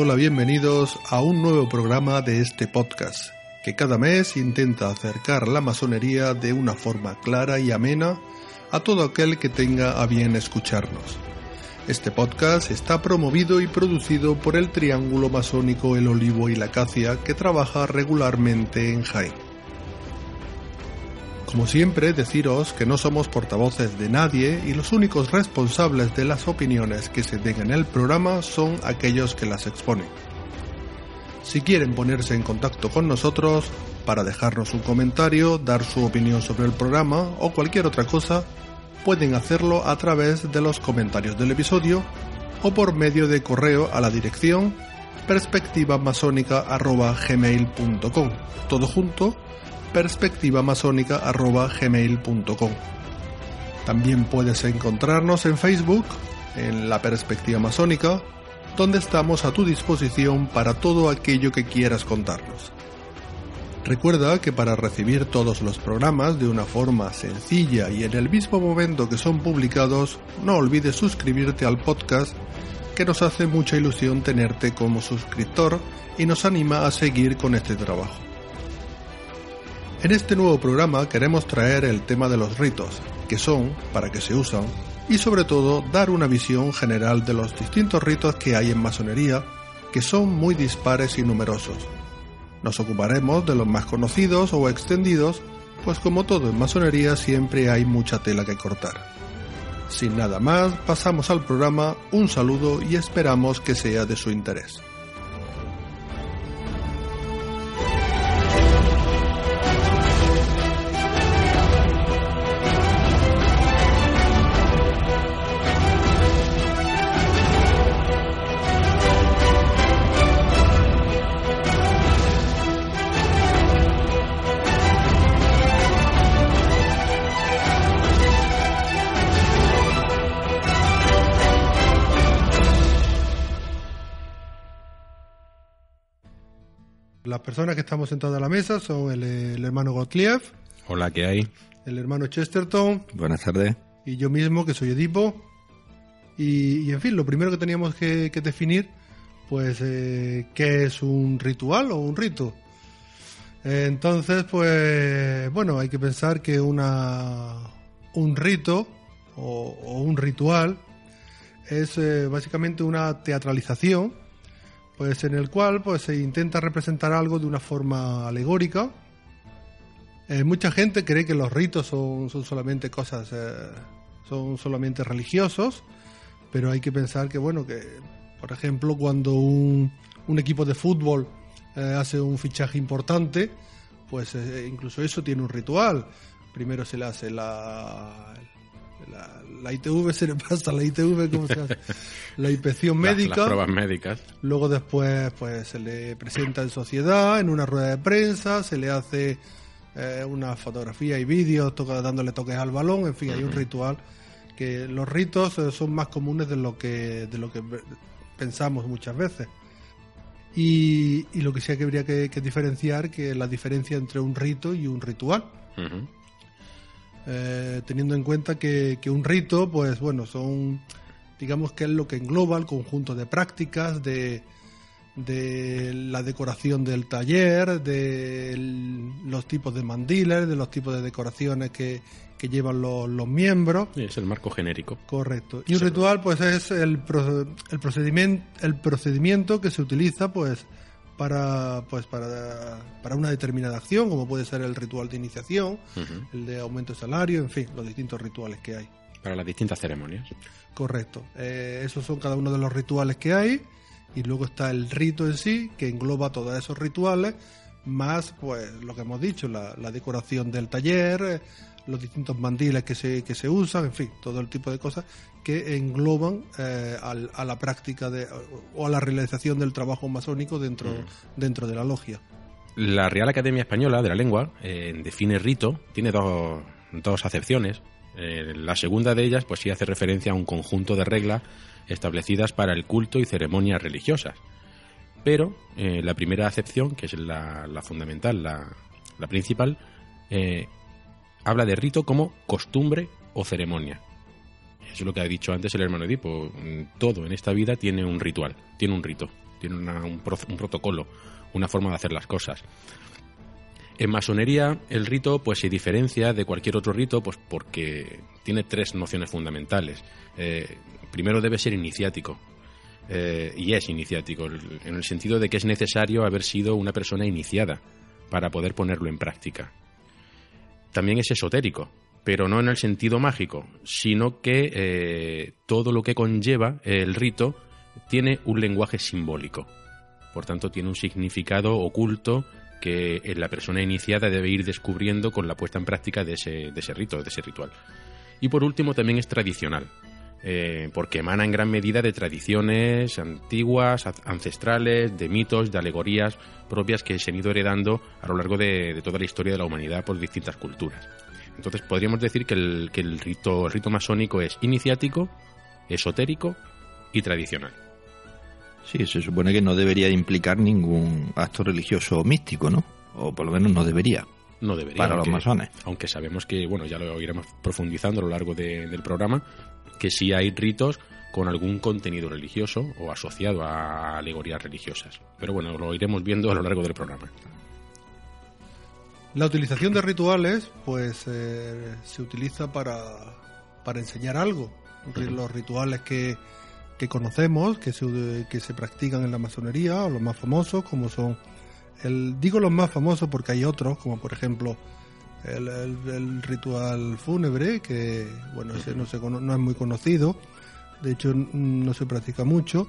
Hola, bienvenidos a un nuevo programa de este podcast, que cada mes intenta acercar la masonería de una forma clara y amena a todo aquel que tenga a bien escucharnos. Este podcast está promovido y producido por el Triángulo Masónico El Olivo y la Acacia que trabaja regularmente en Jaén. Como siempre, deciros que no somos portavoces de nadie y los únicos responsables de las opiniones que se den en el programa son aquellos que las exponen. Si quieren ponerse en contacto con nosotros para dejarnos un comentario, dar su opinión sobre el programa o cualquier otra cosa, pueden hacerlo a través de los comentarios del episodio o por medio de correo a la dirección perspectivamasónica.gmail.com. Todo junto perspectivamasónica.gmail.com. También puedes encontrarnos en Facebook, en La Perspectiva Masónica, donde estamos a tu disposición para todo aquello que quieras contarnos. Recuerda que para recibir todos los programas de una forma sencilla y en el mismo momento que son publicados, no olvides suscribirte al podcast, que nos hace mucha ilusión tenerte como suscriptor y nos anima a seguir con este trabajo. En este nuevo programa queremos traer el tema de los ritos, que son, para qué se usan, y sobre todo dar una visión general de los distintos ritos que hay en masonería, que son muy dispares y numerosos. Nos ocuparemos de los más conocidos o extendidos, pues como todo en masonería siempre hay mucha tela que cortar. Sin nada más, pasamos al programa, un saludo y esperamos que sea de su interés. Personas que estamos sentadas a la mesa son el, hermano Gottlieb. Hola, ¿qué hay? El hermano Chesterton. Buenas tardes. Y yo mismo, que soy Edipo. Y, en fin, lo primero que teníamos que, definir, pues, eh, ¿qué es un ritual o un rito? Entonces, pues, bueno, hay que pensar que una, un rito o, un ritual es eh, básicamente una teatralización pues en el cual pues se intenta representar algo de una forma alegórica. Eh, mucha gente cree que los ritos son, son solamente cosas, eh, son solamente religiosos, pero hay que pensar que bueno que, por ejemplo, cuando un, un equipo de fútbol eh, hace un fichaje importante, pues incluso eso tiene un ritual. Primero se le hace la, la, ITV se le pasa la ITV, ¿cómo se hace? La inspección médica. Las, pruebas médicas. Luego después pues se le presenta en sociedad, en una rueda de prensa, se le hace eh, una fotografía y vídeos dándole toques al balón, en fin, hay un ritual que los ritos eh, son más comunes de lo que de lo que pensamos muchas veces. Y, lo que sí que habría que, diferenciar que la diferencia entre un rito y un ritual. Eh, teniendo en cuenta que, que un rito, pues bueno, son, digamos que es lo que engloba el conjunto de prácticas, de, de la decoración del taller, de los tipos de mandiles, de los tipos de decoraciones que, que llevan los, los miembros. Es el marco genérico. Correcto. Y un ritual, pues, es el, el, procedimiento, el procedimiento que se utiliza, pues, para, pues, para, para una determinada acción, como puede ser el ritual de iniciación, el de aumento de salario, en fin, los distintos rituales que hay. Para las distintas ceremonias. Correcto. Eh, esos son cada uno de los rituales que hay y luego está el rito en sí, que engloba todos esos rituales, más pues lo que hemos dicho, la, decoración del taller, eh, los distintos mandiles que se, que se usan, en fin, todo el tipo de cosas que engloban eh, a la práctica de, o a la realización del trabajo masónico dentro, mm. dentro de la logia. La Real Academia Española de la Lengua eh, define rito, tiene dos, dos acepciones. la segunda de ellas, pues sí hace referencia a un conjunto de reglas establecidas para el culto y ceremonias religiosas. Pero eh, la primera acepción, que es la, fundamental, la, principal, eh, habla de rito como costumbre o ceremonia. Eso es lo que ha dicho antes el hermano Edipo. Todo en esta vida tiene un ritual, tiene un rito, tiene un, un protocolo, una forma de hacer las cosas. En masonería el rito pues se diferencia de cualquier otro rito pues porque tiene tres nociones fundamentales. Eh, primero debe ser iniciático. Eh, y es iniciático, en el sentido de que es necesario haber sido una persona iniciada para poder ponerlo en práctica. También es esotérico, pero no en el sentido mágico, sino que eh, todo lo que conlleva el rito tiene un lenguaje simbólico. Por tanto, tiene un significado oculto que la persona iniciada debe ir descubriendo con la puesta en práctica de ese, de ese rito, de ese ritual. Y por último, también es tradicional, eh, porque emana en gran medida de tradiciones antiguas, ancestrales, de mitos, de alegorías propias que se han ido heredando a lo largo de, toda la historia de la humanidad por distintas culturas. Entonces podríamos decir que el, que el rito, el rito masónico es iniciático, esotérico y tradicional. Sí, se supone que no debería implicar ningún acto religioso o místico, ¿no? O por lo menos no debería. No debería. Para los masones. Aunque sabemos que, bueno, ya lo iremos profundizando a lo largo del programa, que sí hay ritos con algún contenido religioso o asociado a alegorías religiosas. Pero bueno, lo iremos viendo a lo largo del programa. La utilización de rituales, pues, eh, se utiliza para, para enseñar algo. Los rituales que que conocemos, que se, que se practican en la masonería, o los más famosos, como son, el, digo los más famosos porque hay otros, como por ejemplo el, ritual fúnebre, que bueno, ese no, se, no es muy conocido, de hecho no se practica mucho,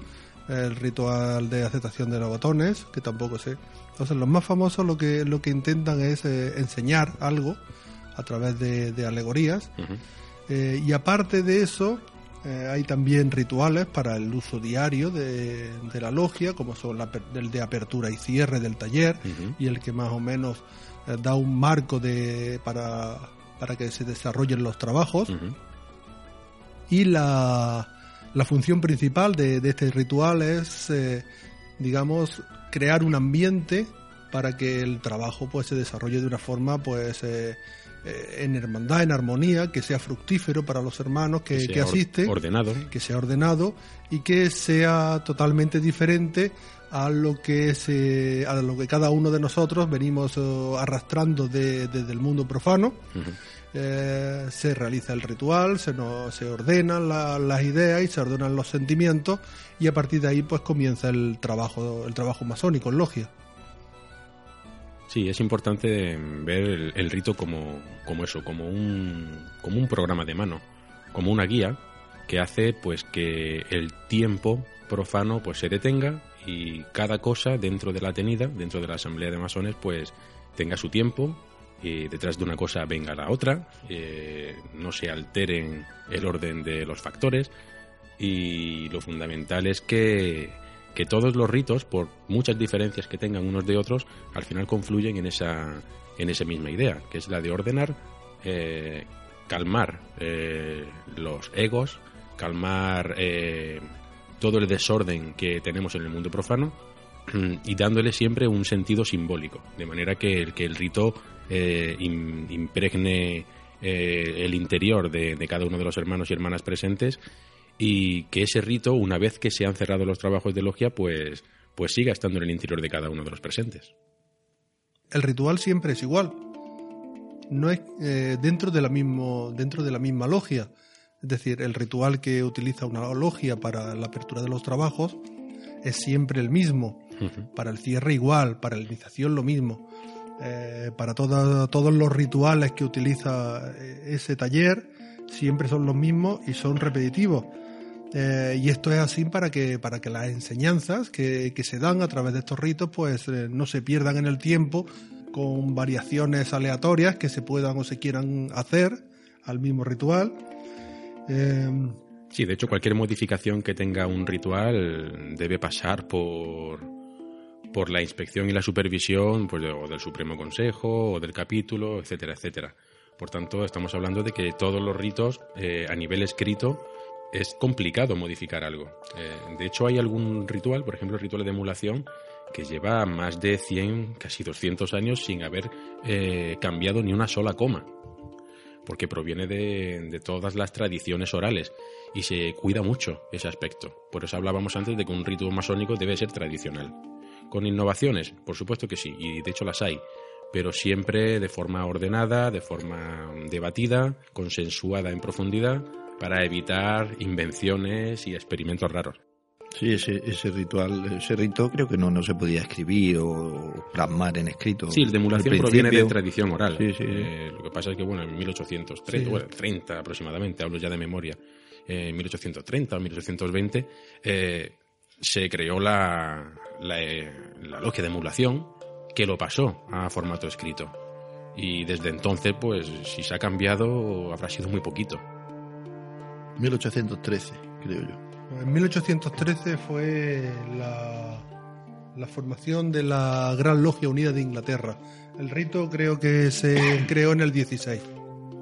el ritual de aceptación de los botones, que tampoco sé. Entonces los más famosos lo que, lo que intentan es eh, enseñar algo a través de, alegorías. Eh, y aparte de eso, eh, hay también rituales para el uso diario de, la logia, como son la, el de apertura y cierre del taller y el que más o menos da un marco de, para, para que se desarrollen los trabajos. Y la, la, función principal de, de este ritual es, eh, digamos, crear un ambiente para que el trabajo pues se desarrolle de una forma pues eh, en hermandad, en armonía, que sea fructífero para los hermanos que, asisten, ordenado. que sea ordenado y que sea totalmente diferente a lo que se, a lo que cada uno de nosotros venimos eh, arrastrando desde el mundo profano. Eh, se realiza el ritual, se, nos, se ordenan las ideas y se ordenan los sentimientos y a partir de ahí pues comienza el trabajo, el trabajo masónico en logia. Sí, es importante ver el, rito como, como, eso, como un, como un programa de mano, como una guía que hace pues que el tiempo profano pues se detenga y cada cosa dentro de la tenida, dentro de la asamblea de masones, pues tenga su tiempo y detrás de una cosa venga la otra, eh, no se alteren el orden de los factores y lo fundamental es que que todos los ritos, por muchas diferencias que tengan unos de otros, al final confluyen en esa, en esa misma idea, que es la de ordenar, eh, calmar eh, los egos, calmar todo el desorden que tenemos en el mundo profano y dándole siempre un sentido simbólico, de manera que, que el rito impregne eh, el interior de, de cada uno de los hermanos y hermanas presentes y que ese rito, una vez que se han cerrado los trabajos de logia, pues, pues siga estando en el interior de cada uno de los presentes. El ritual siempre es igual. No es eh, dentro, de la mismo, dentro de la misma logia. Es decir, el ritual que utiliza una logia para la apertura de los trabajos es siempre el mismo. Para el cierre igual, para la iniciación lo mismo. Eh, para toda- todos los rituales que utiliza eh, ese taller siempre son los mismos y son repetitivos. Eh, y esto es así para que, para que las enseñanzas que, que se dan a través de estos ritos pues eh, no se pierdan en el tiempo con variaciones aleatorias que se puedan o se quieran hacer al mismo ritual. Eh, Sí, de hecho, cualquier modificación que tenga un ritual debe pasar por, por la inspección y la supervisión pues, o del Supremo Consejo o del capítulo, etcétera, etcétera. Por tanto, estamos hablando de que todos los ritos eh, a nivel escrito es complicado modificar algo. Eh, de hecho, hay algún ritual, por ejemplo, el ritual de emulación, que lleva más de 100, casi 200 años sin haber eh, cambiado ni una sola coma porque proviene de, de todas las tradiciones orales y se cuida mucho ese aspecto. Por eso hablábamos antes de que un rito masónico debe ser tradicional. Con innovaciones, por supuesto que sí, y de hecho las hay, pero siempre de forma ordenada, de forma debatida, consensuada en profundidad, para evitar invenciones y experimentos raros. Sí, ese, ese ritual, ese rito creo que no, no se podía escribir o plasmar en escrito. Sí, el de emulación proviene de tradición oral. Sí, sí. Eh, lo que pasa es que, bueno, en 1830, Sí. bueno, 30 aproximadamente, hablo ya de memoria, eh, en 1830 o 1820, eh, se creó la, la, eh, la logia de emulación que lo pasó a formato escrito. Y desde entonces, pues, si se ha cambiado, habrá sido muy poquito. 1813, creo yo. En 1813 fue la, la formación de la Gran Logia Unida de Inglaterra. El rito creo que se creó en el 16.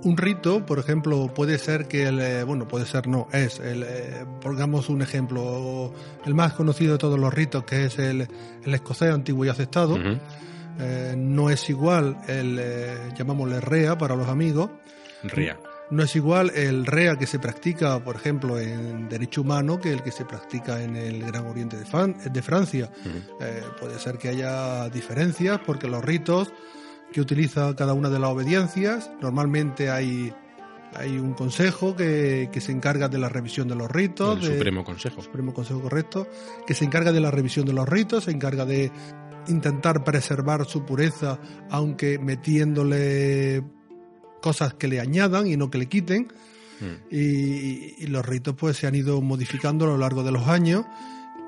Un rito, por ejemplo, puede ser que el, eh, bueno, puede ser no, es el, eh, pongamos un ejemplo, el más conocido de todos los ritos, que es el, el escocés antiguo y aceptado. Eh, no es igual el, eh, llamámosle rea para los amigos, Rea. No es igual el REA que se practica, por ejemplo, en derecho humano que el que se practica en el Gran Oriente de, Fan- de Francia. Eh, puede ser que haya diferencias porque los ritos que utiliza cada una de las obediencias, normalmente hay, hay un consejo que, que se encarga de la revisión de los ritos. El de- Supremo Consejo. Supremo Consejo Correcto, que se encarga de la revisión de los ritos, se encarga de intentar preservar su pureza, aunque metiéndole cosas que le añadan y no que le quiten. Mm. Y, y los ritos pues se han ido modificando a lo largo de los años.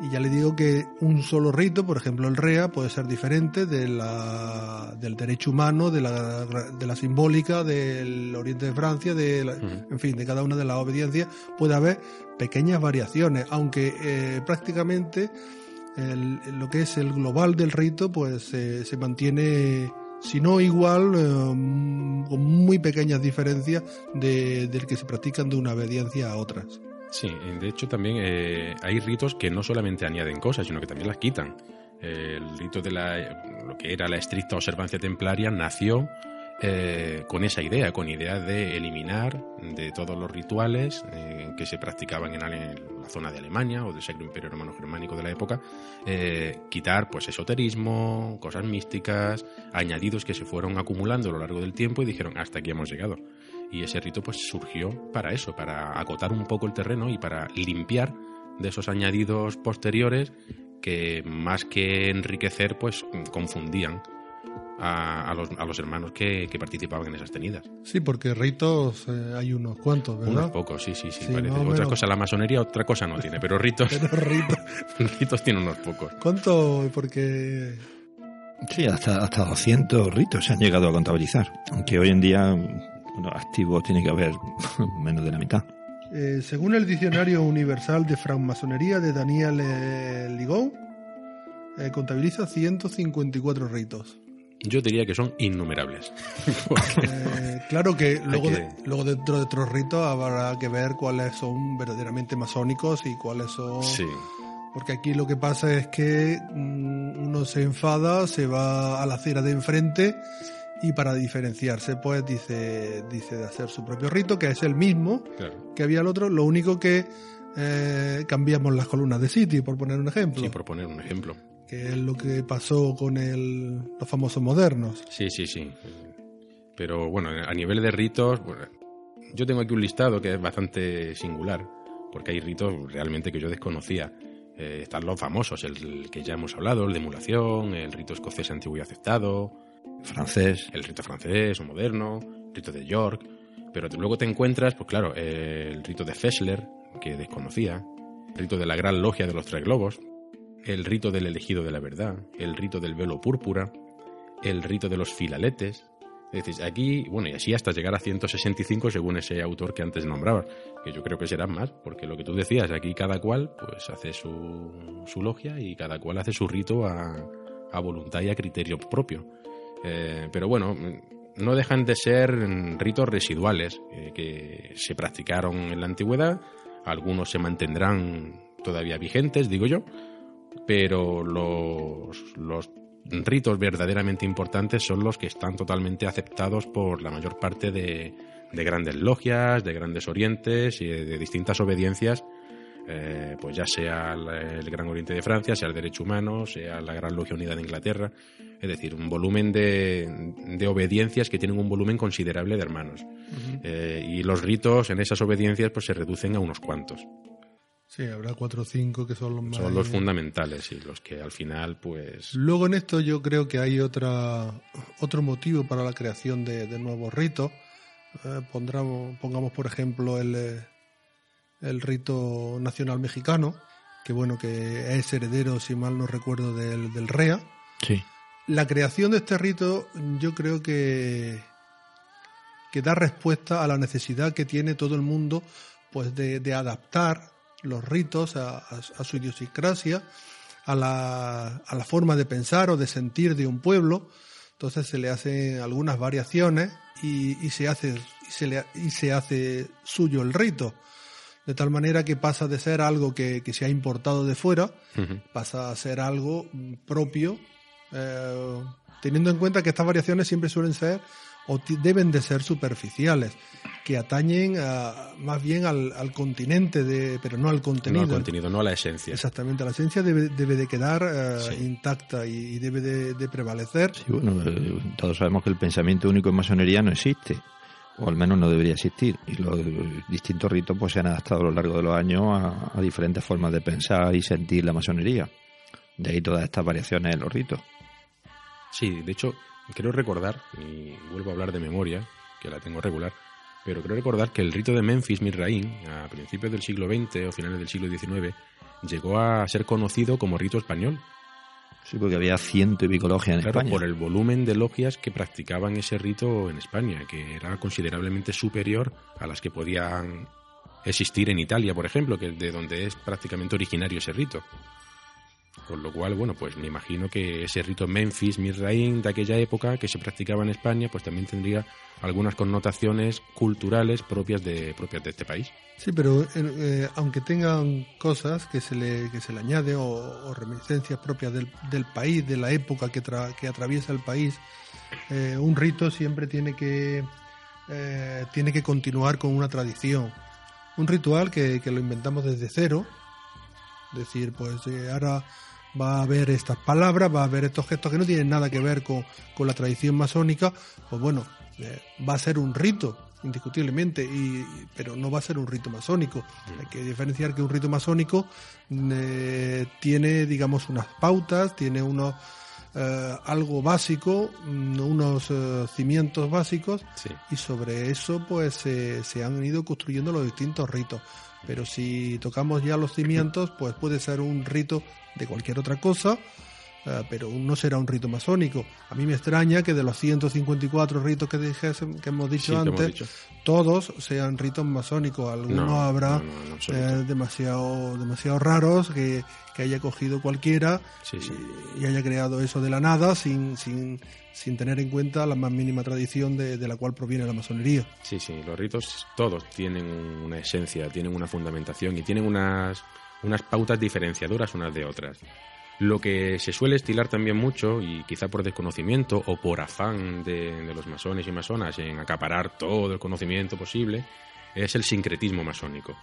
Y ya le digo que un solo rito, por ejemplo el REA, puede ser diferente de la, del derecho humano, de la, de la simbólica, del Oriente de Francia, de la- Ujú. en fin, de cada una de las obediencias. Puede haber pequeñas variaciones, aunque eh, prácticamente el- lo que es el global del rito pues eh, se mantiene si no igual eh, con muy pequeñas diferencias de- del que se practican de una obediencia a otras Sí, de hecho también eh, hay ritos que no solamente añaden cosas, sino que también las quitan. El rito de la, lo que era la estricta observancia templaria nació eh, con esa idea, con idea de eliminar de todos los rituales eh, que se practicaban en, la zona de Alemania o del Sacro Imperio Romano Germánico de la época, eh, quitar pues esoterismo, cosas místicas, añadidos que se fueron acumulando a lo largo del tiempo y dijeron hasta aquí hemos llegado. Y ese rito pues surgió para eso, para acotar un poco el terreno y para limpiar de esos añadidos posteriores que más que enriquecer pues confundían a, a los, a los hermanos que, que participaban en esas tenidas. sí porque ritos eh, hay unos cuantos Unos ¿verdad? pocos, sí, sí, sí, Sí, parece. Otra menos. cosa la masonería, otra cosa no tiene, pero ritos, Pero ritos ritos tiene unos pocos. ¿cuántos? porque Sí, hasta, hasta 200 ritos se han llegado a contabilizar. Aunque hoy en día, bueno, activos tiene que haber menos de la mitad. eh, según el diccionario universal de francmasonería de Daniel eh, Ligou eh, contabiliza 154 ritos Yo diría que son innumerables. Eh, claro que luego, que- de- luego dentro de otros ritos habrá que ver cuáles son verdaderamente masónicos y cuáles son... Sí. Porque aquí lo que pasa es que mm, uno se enfada, se va a la acera de enfrente y para diferenciarse, pues dice, dice de hacer su propio rito, que es el mismo que había el otro, lo único que eh, cambiamos las columnas de City, por poner un ejemplo. Sí, por poner un ejemplo. Que es lo que pasó con los famosos modernos. Sí, sí, sí. Pero bueno, a nivel de ritos, yo tengo aquí un listado que es bastante singular, porque hay ritos realmente que yo desconocía. Eh, están los famosos, el, que ya hemos hablado, el de emulación, el rito escocés antiguo y aceptado, francés, el rito francés o moderno, el rito de York, pero luego te encuentras, pues claro, el rito de Fessler, que desconocía, el rito de la gran logia de los tres globos, el rito del elegido de la verdad, el rito del velo púrpura, el rito de los filaletes, es aquí, bueno, y así hasta llegar a 165 según ese autor que antes nombraba, que yo creo que serán más, porque lo que tú decías, aquí cada cual pues hace su, su logia y cada cual hace su rito a, a voluntad y a criterio propio. Eh, pero bueno, no dejan de ser ritos residuales eh, que se practicaron en la antigüedad, algunos se mantendrán todavía vigentes, digo yo, pero los, los ritos verdaderamente importantes son los que están totalmente aceptados por la mayor parte de, grandes logias, de grandes orientes y de, distintas obediencias, eh, pues ya sea el Gran Oriente de Francia, sea el Derecho Humano, sea la Gran Logia Unida de Inglaterra, es decir, un volumen de, obediencias que tienen un volumen considerable de hermanos. Eh, y los ritos en esas obediencias pues se reducen a unos cuantos. Sí, habrá cuatro o cinco que son los más... Son los fundamentales y los que al final, pues... Luego en esto yo creo que hay otra, otro motivo para la creación de, nuevos ritos. Eh, pongamos, por ejemplo, el, eh, el rito nacional mexicano, que bueno, que es heredero, si mal no recuerdo, del, del REA. Sí. La creación de este rito yo creo que, que da respuesta a la necesidad que tiene todo el mundo pues de, de adaptar los ritos, a, su idiosincrasia, a la, a la, forma de pensar o de sentir de un pueblo. Entonces se le hacen algunas variaciones y, se, hace, y, se, le, y se hace suyo el rito. De tal manera que pasa de ser algo que, se ha importado de fuera, pasa a ser algo propio, eh, teniendo en cuenta que estas variaciones siempre suelen ser o deben de ser superficiales, que atañen más bien al, continente, de, pero no al contenido. No al contenido, no a la esencia. Exactamente, la esencia debe, de quedar eh, intacta y, debe de, prevalecer. Sí, bueno, eh, todos sabemos que el pensamiento único en masonería no existe, o al menos no debería existir, y los distintos ritos pues se han adaptado a lo largo de los años a, a diferentes formas de pensar y sentir la masonería. De ahí todas estas variaciones en los ritos. Sí, de hecho, Quiero recordar, y vuelvo a hablar de memoria, que la tengo regular, pero creo recordar que el rito de Memphis Misraín, a principios del siglo XX o finales del siglo XIX, llegó a ser conocido como rito español. Sí, porque había ciento y pico logias en claro, España. por el volumen de logias que practicaban ese rito en España, que era considerablemente superior a las que podían existir en Italia, por ejemplo, que de donde es prácticamente originario ese rito. Con lo cual, bueno, pues me imagino que ese rito Memphis, Misraín de aquella época que se practicaba en España, pues también tendría algunas connotaciones culturales propias de, propias de este país. Sí, pero eh, aunque tengan cosas que se le, que se le añade o, reminiscencias propias del, del, país, de la época que, que atraviesa el país, eh, un rito siempre tiene que, eh, tiene que continuar con una tradición. Un ritual que, que lo inventamos desde cero, decir, pues ahora va a haber estas palabras, va a haber estos gestos que no tienen nada que ver con, la tradición masónica, pues bueno, eh, va a ser un rito, indiscutiblemente, y, pero no va a ser un rito masónico. Hay que diferenciar que un rito masónico eh, tiene, digamos, unas pautas, tiene unos eh, algo básico, mm, unos cimientos básicos, y sobre eso pues se han ido construyendo los distintos ritos. Pero si tocamos ya los cimientos, pues puede ser un rito de cualquier otra cosa, eh, pero no será un rito masónico. A mí me extraña que de los 154 ritos que, dije, que hemos dicho antes, todos sean ritos masónicos. Algunos habrá eh, demasiado, demasiado raros que, haya cogido cualquiera Y, haya creado eso de la nada sin, sin, sin tener en cuenta la más mínima tradición de, de, la cual proviene la masonería. Sí, sí, los ritos todos tienen una esencia, tienen una fundamentación y tienen unas unas pautas diferenciadoras unas de otras. Lo que se suele estilar también mucho, y quizá por desconocimiento o por afán de, los masones y masonas en acaparar todo el conocimiento posible, es el sincretismo masónico,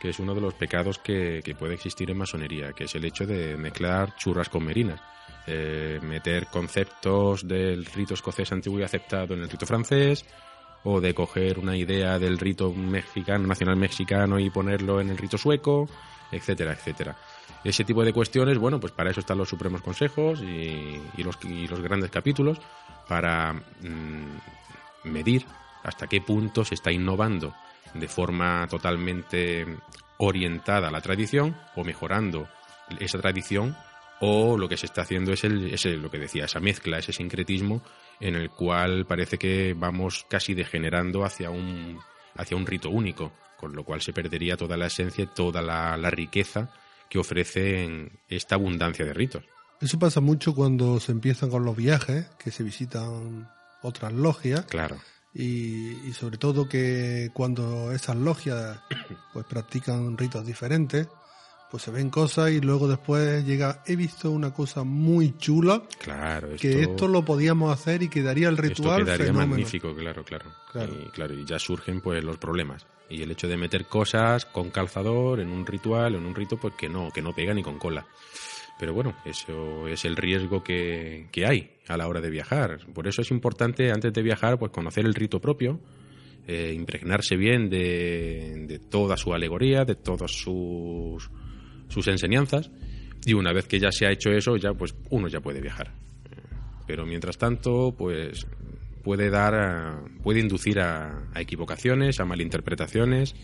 que es uno de los pecados que, que puede existir en masonería, que es el hecho de mezclar churras con merinas. Eh, meter conceptos del rito escocés antiguo y aceptado en el rito francés, o de coger una idea del rito mexicano, nacional mexicano y ponerlo en el rito sueco, etcétera, etcétera. Ese tipo de cuestiones, bueno, pues para eso están los supremos consejos y, los, grandes capítulos, para mm, medir hasta qué punto se está innovando de forma totalmente orientada a la tradición o mejorando esa tradición o lo que se está haciendo es, el, es lo que decía, esa mezcla, ese sincretismo en el cual parece que vamos casi degenerando hacia un, hacia un rito único, con lo cual se perdería toda la esencia toda la riqueza que ofrecen esta abundancia de ritos. Eso pasa mucho cuando se empiezan con los viajes, que se visitan otras logias Claro, y, y sobre todo que cuando esas logias pues practican ritos diferentes, pues se ven cosas y luego después llega, he visto una cosa muy chula, claro. Esto, que esto lo podíamos hacer y quedaría el esto ritual quedaría fenómeno. magnífico, claro, claro. Claro. Y, claro, y ya surgen pues los problemas. Y el hecho de meter cosas con calzador en un ritual, en un rito, pues que no, que no pega ni con cola. Pero bueno, eso es el riesgo que, que hay a la hora de viajar. Por eso es importante, antes de viajar, pues conocer el rito propio, eh, impregnarse bien de, de toda su alegoría, de todas sus, sus enseñanzas. Y una vez que ya se ha hecho eso, ya pues uno ya puede viajar. Pero mientras tanto, pues puede dar, a- puede inducir a, a equivocaciones, a malinterpretaciones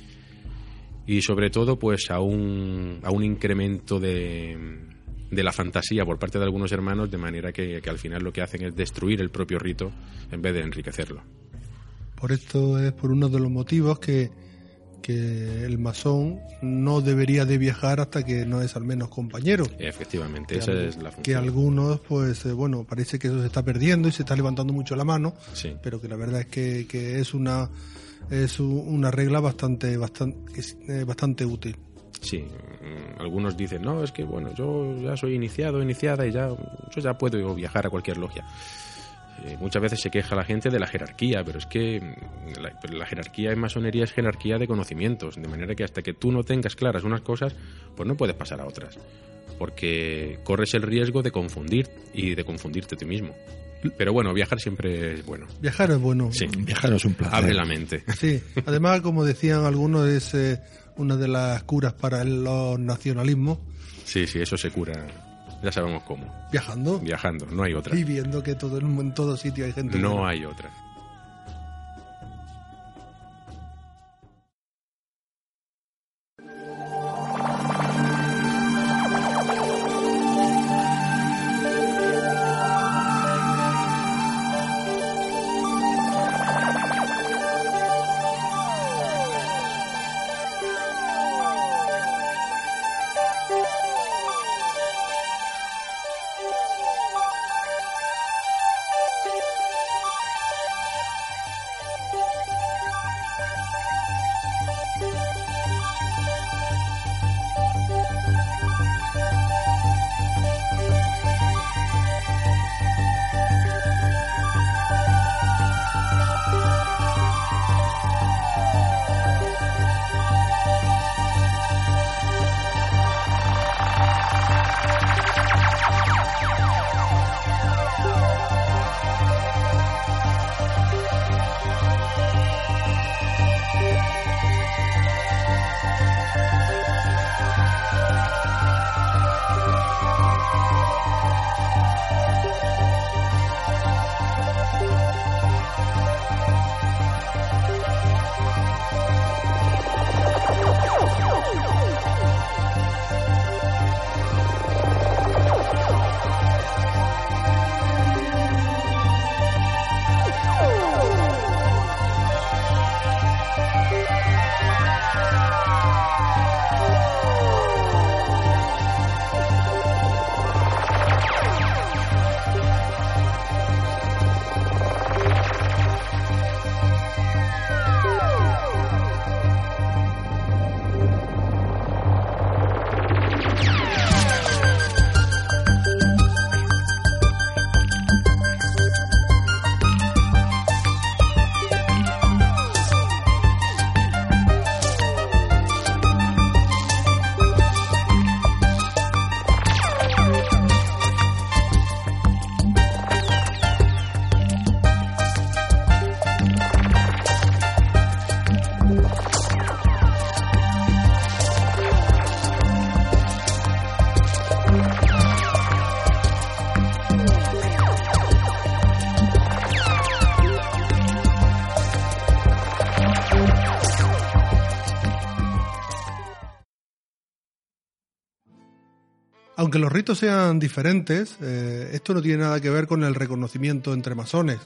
y sobre todo pues a un, a un incremento de, de la fantasía por parte de algunos hermanos de manera que, que al final lo que hacen es destruir el propio rito en vez de enriquecerlo. Por esto es por uno de los motivos que, que el masón no debería de viajar hasta que no es al menos compañero. Efectivamente, Que esa al- es la Que función. algunos, pues eh, bueno, parece que eso se está perdiendo y se está levantando mucho la mano, Sí. pero que la verdad es que, que es una es una regla bastante bastante que eh, bastante útil. Sí, mm, algunos dicen, no, es que bueno, yo ya soy iniciado, iniciada y ya, yo ya puedo viajar a cualquier logia. Eh, muchas veces se queja la gente de la jerarquía, pero es que mm, la, jerarquía en masonería es jerarquía de conocimientos, de manera que hasta que tú no tengas claras unas cosas, pues no puedes pasar a otras, porque corres el riesgo de confundir y de confundirte tú mismo. Pero bueno, viajar siempre es bueno. Viajar es bueno. Sí, Viajar es un placer. abre la mente. Sí, además, como decían algunos, es eh, una de las curas para el- los nacionalismos, Sí, sí, eso se cura, ya sabemos cómo, viajando viajando, no hay otra. y viendo que todo en todo sitio hay gente. No hay otra. Aunque los ritos sean diferentes, eh, esto no tiene nada que ver con el reconocimiento entre masones.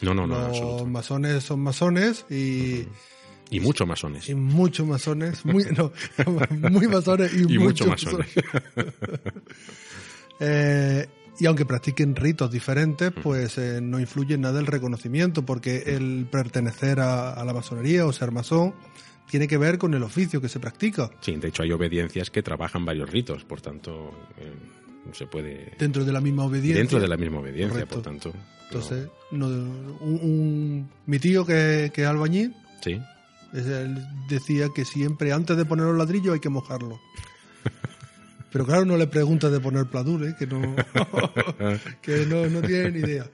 No, no, no, los absoluto. masones son masones y, Y muchos masones. y muchos masones, muy, no, muy masones y, Y muchos muchos masones. Eh, y aunque practiquen ritos diferentes, pues eh, no influye en nada el reconocimiento, porque el pertenecer a, a la masonería o ser masón tiene que ver con el oficio que se practica. Sí, de hecho hay obediencias que trabajan varios ritos, por tanto eh, se puede... Dentro de la misma obediencia. Dentro de la misma obediencia, Correcto. por tanto. no- Entonces, no, un, un- mi tío que, que es albañil sí, él decía que siempre antes de poner los ladrillos hay que mojarlo. Pero claro, no le preguntas de poner pladur, ¿eh? que no, que no, no tiene ni idea.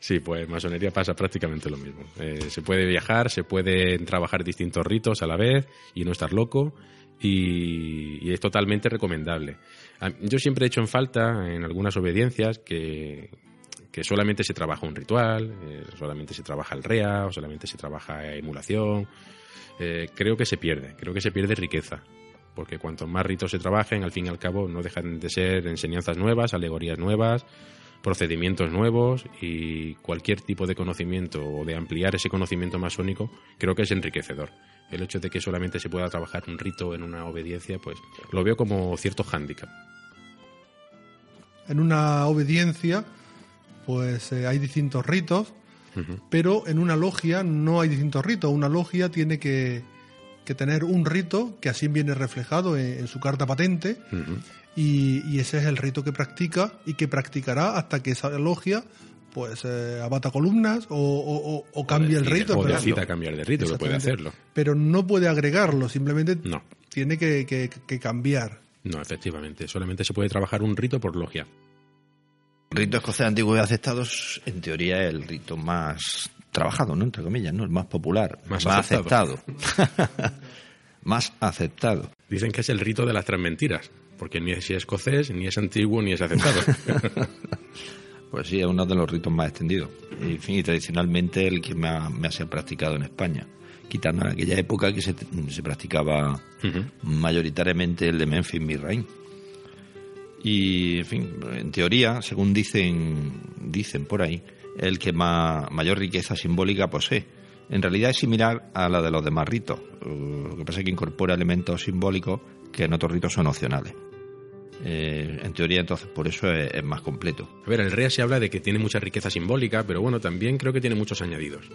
Sí, pues masonería pasa prácticamente lo mismo. Eh, se puede viajar, se pueden trabajar distintos ritos a la vez y no estar loco. Y, y es totalmente recomendable. Yo siempre he hecho en falta en algunas obediencias que, que solamente se trabaja un ritual, eh, solamente se trabaja el rea, o solamente se trabaja emulación. Eh, creo que se pierde, creo que se pierde riqueza. Porque cuanto más ritos se trabajen, al fin y al cabo no dejan de ser enseñanzas nuevas, alegorías nuevas, procedimientos nuevos y cualquier tipo de conocimiento o de ampliar ese conocimiento masónico, creo que es enriquecedor. El hecho de que solamente se pueda trabajar un rito en una obediencia, pues lo veo como cierto hándicap. En una obediencia, pues eh, hay distintos ritos, pero en una logia no hay distintos ritos. Una logia tiene que, que tener un rito que así viene reflejado en, en su carta patente y, y ese es el rito que practica y que practicará hasta que esa logia pues eh, abata columnas o, o- o- o cambie el rito. O decida cambiar de rito, que puede hacerlo. Pero no puede agregarlo, simplemente No, tiene que, que- que cambiar. no, efectivamente. Solamente se puede trabajar un rito por logia. El rito escocés antiguo y aceptado es, en teoría, el rito más trabajado, ¿no? Entre comillas, ¿no? El más popular, Más aceptado. más aceptado. Dicen que es el rito de las tres mentiras, porque ni es escocés, ni es antiguo, ni es aceptado. Pues sí, es uno de los ritos más extendidos. Y, en fin, y tradicionalmente el que más, más se ha practicado en España. Quitando en aquella época que se, se practicaba mayoritariamente el de Memphis Misraim. Y, en fin, en teoría, según dicen, dicen por ahí, el que ma- mayor riqueza simbólica posee. En realidad es similar a la de los demás ritos. Lo que pasa es que incorpora elementos simbólicos que en otros ritos son opcionales. Eh, en teoría, entonces, por eso es, es más completo. A ver, el REA se habla de que tiene mucha riqueza simbólica, pero bueno, también creo que tiene muchos añadidos.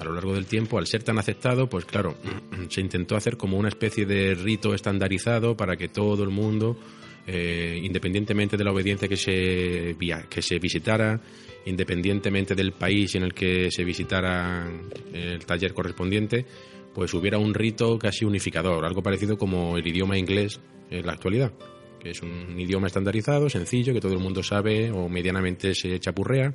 A lo largo del tiempo, al ser tan aceptado, pues claro, se intentó hacer como una especie de rito estandarizado para que todo el mundo, eh, independientemente de la obediencia que se, que se visitara, independientemente del país en el que se visitara el taller correspondiente, pues hubiera un rito casi unificador, algo parecido como el idioma inglés en la actualidad que es un idioma estandarizado, sencillo, que todo el mundo sabe o medianamente se chapurrea.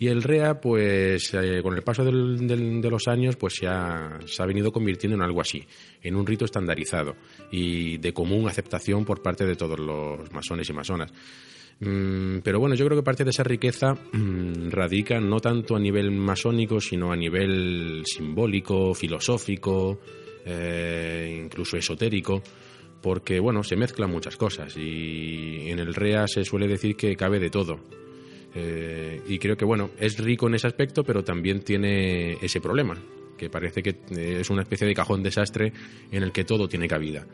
Y el REA, pues eh, con el paso del- del- de los años, pues se ha, se ha venido convirtiendo en algo así, en un rito estandarizado y de común aceptación por parte de todos los masones y masonas. Mm, pero bueno, yo creo que parte de esa riqueza mm, radica no tanto a nivel masónico, sino a nivel simbólico, filosófico, eh, incluso esotérico porque bueno, se mezclan muchas cosas y en el REA se suele decir que cabe de todo. Eh, y creo que bueno, es rico en ese aspecto, pero también tiene ese problema, que parece que eh, es una especie de cajón desastre en el que todo tiene cabida.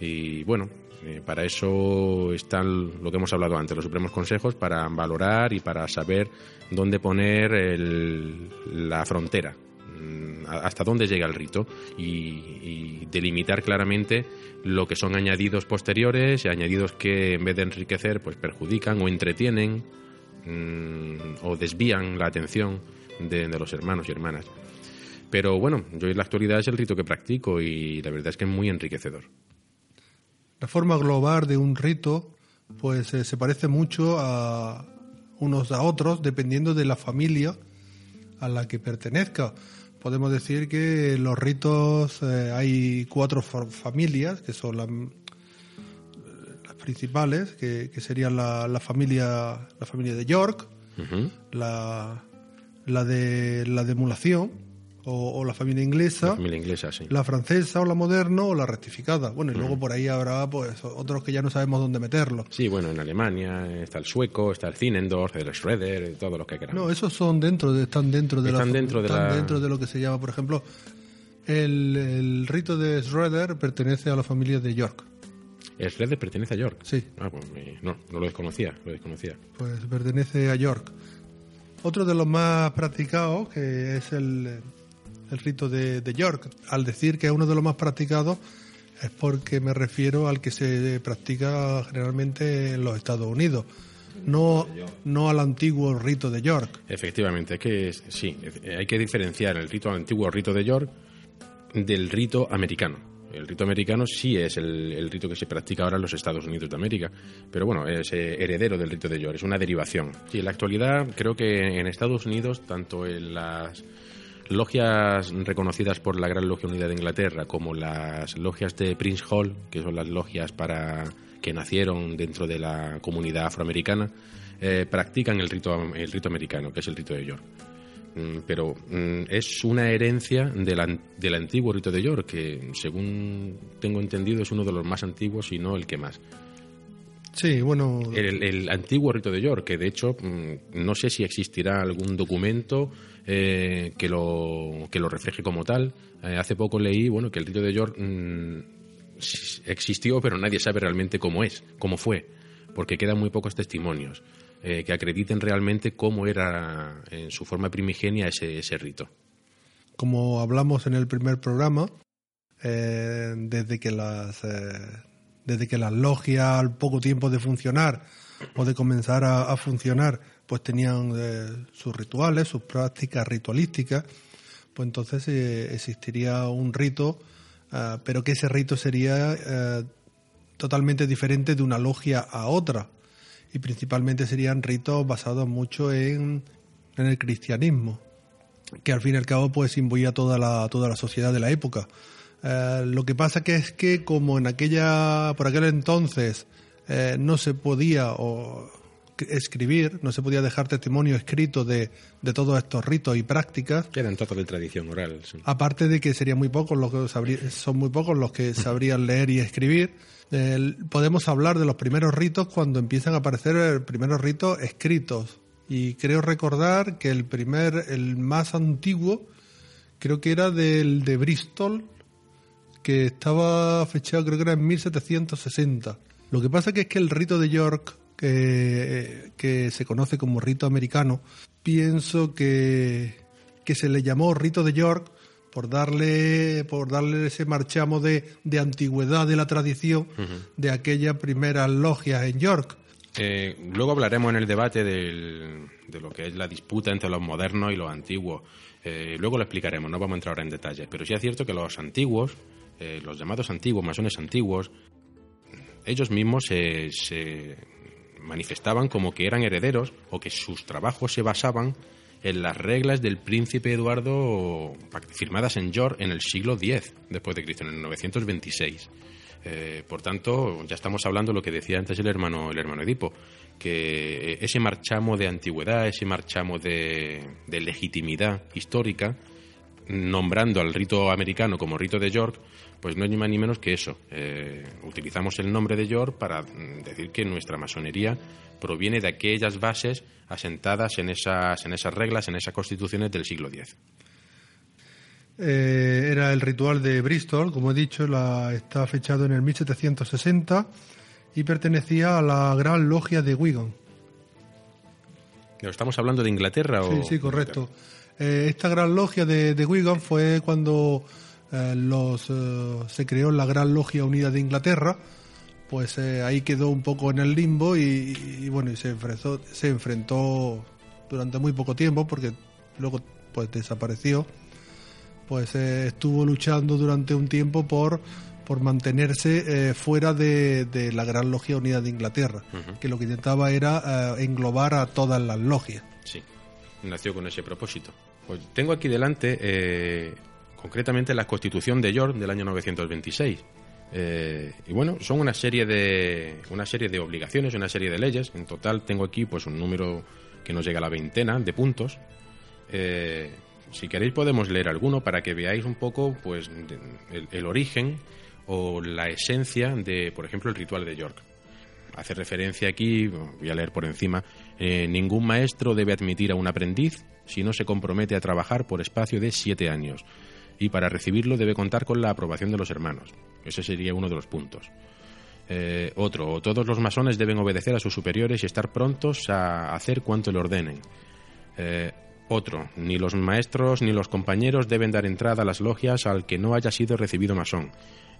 Y bueno, eh, para eso están lo que hemos hablado antes, los supremos consejos, para valorar y para saber dónde poner el- la frontera, mm, hasta dónde llega el rito y, y delimitar claramente lo que son añadidos posteriores y añadidos que en vez de enriquecer pues perjudican o entretienen mm, o desvían la atención de, los hermanos y hermanas. Pero bueno, yo en la actualidad es el rito que practico y la verdad es que es muy enriquecedor. La forma global de un rito pues eh, se parece mucho a unos a otros dependiendo de la familia a la que pertenezca. Podemos decir que los ritos eh, hay cuatro fa- familias que son las principales, que, que serían la, la familia la familia de York, la, la de la de emulación o, o la familia inglesa, La familia inglesa, sí. la francesa o la moderna o la rectificada. Bueno, y luego por ahí habrá pues otros que ya no sabemos dónde meterlos. Sí, bueno, en Alemania está el sueco, está el Zinendorf, el Schroeder, todo lo que queramos. No, esos son dentro, de, están dentro de Están la, dentro de están la- dentro de lo que se llama, por ejemplo, el, el rito de Schroeder pertenece a la familia de York. El Schroeder pertenece a York. Sí. Ah, pues me- no, no lo desconocía, lo desconocía. Pues pertenece a York. Otro de los más practicados, que es el, el rito de, de York. Al decir que es uno de los más practicados, es porque me refiero al que se practica generalmente en los Estados Unidos, no, no al antiguo rito de York. Efectivamente, es que sí, eh, hay que diferenciar el rito antiguo rito de York del rito americano. El rito americano sí es el, rito que se practica ahora en los Estados Unidos de América, pero bueno, es eh, heredero del rito de York, es una derivación. Sí, en la actualidad creo que en Estados Unidos, tanto en las logias reconocidas por la Gran Logia Unida de Inglaterra como las logias de Prince Hall, que son las logias para que nacieron dentro de la comunidad afroamericana, eh, practican el rito, el rito americano, que es el rito de York. Mm, Pero mm, es una herencia del, an- del antiguo rito de York, que según tengo entendido es uno de los más antiguos y no el que más. Sí, bueno, El, el antiguo rito de York, que de hecho mm, no sé si existirá algún documento eh, que, lo, que lo refleje como tal. Eh, hace poco leí bueno, que el rito de York existió, pero nadie sabe realmente cómo es, cómo fue, porque quedan muy pocos testimonios eh, que acrediten realmente cómo era en su forma primigenia ese, ese rito. como hablamos en el primer programa, eh, desde que las eh, desde que las logias al poco tiempo de funcionar o de comenzar a, funcionar, pues tenían eh, sus rituales, sus prácticas ritualísticas, pues entonces existiría un rito, pero que ese rito sería totalmente diferente de una logia a otra y principalmente serían ritos basados mucho en, en el cristianismo que al fin y al cabo pues imbuía toda la toda la sociedad de la época. Eh, lo que pasa que es que como en aquella por aquel entonces eh, no se podía o, escribir no se podía dejar testimonio escrito de, de todos estos ritos y prácticas Quedan todos de tradición oral. sí. aparte de que serían muy pocos los que son muy pocos los que sabrían leer y escribir eh, podemos hablar de los primeros ritos cuando empiezan a aparecer eh, primeros ritos escritos y creo recordar que el primer el más antiguo creo que era del de Bristol que estaba fechado creo que era en 1760 lo que pasa que es que el rito de York que, que se conoce como rito americano pienso que que se le llamó rito de York por darle por darle ese marchamo de, de antigüedad de la tradición de aquellas primeras logias en York. Eh, luego hablaremos en el debate del- de lo que es la disputa entre los modernos y los antiguos. Eh, luego lo explicaremos, no vamos a entrar ahora en detalles. Pero sí es cierto que los antiguos, eh, los llamados antiguos, masones antiguos, ellos mismos se, se manifestaban como que eran herederos o que sus trabajos se basaban en las reglas del príncipe Eduardo firmadas en York en el siglo X después de Cristo, en el 926. Eh, por tanto, ya estamos hablando de lo que decía antes el hermano, el hermano Edipo, que ese marchamo de antigüedad, ese marchamo de, de legitimidad histórica, nombrando al rito americano como rito de York, pues no es ni más ni menos que eso. Eh, utilizamos el nombre de York para mm, decir que nuestra masonería proviene de aquellas bases asentadas en esas, en esas reglas, en esas constituciones del siglo X. Eh, era el ritual de Bristol, como he dicho, la, está fechado en el 1760 y pertenecía a la gran logia de Wigan. ¿Pero ¿Estamos hablando de Inglaterra o...? Sí, sí, correcto. Eh, esta gran logia de, de Wigan fue cuando eh, los eh, se creó la Gran Logia Unida de Inglaterra, pues eh, ahí quedó un poco en el limbo y, y, bueno, y se enfrentó, se enfrentó durante muy poco tiempo porque luego pues desapareció. Pues estuvo luchando durante un tiempo por por mantenerse fuera de, de la Gran Logia Unida de Inglaterra, que lo que intentaba era englobar a todas las logias. Sí, nació con ese propósito. Pues tengo aquí delante, concretamente, la Constitución de York del año 926. Eh, y bueno, son una serie de una serie de obligaciones, una serie de leyes. En total tengo aquí pues un número que nos llega a la veintena de puntos. Eh, Si queréis podemos leer alguno para que veáis un poco pues el, origen o la esencia de, por ejemplo, el ritual de York. Hace referencia aquí, voy a leer por encima, eh, ningún maestro debe admitir a un aprendiz si no se compromete a trabajar por espacio de siete años y para recibirlo debe contar con la aprobación de los hermanos. Ese sería uno de los puntos. Eh, otro, todos los masones deben obedecer a sus superiores y estar prontos a hacer cuanto le ordenen. Eh, otro, ni los maestros ni los compañeros deben dar entrada a las logias al que no haya sido recibido masón,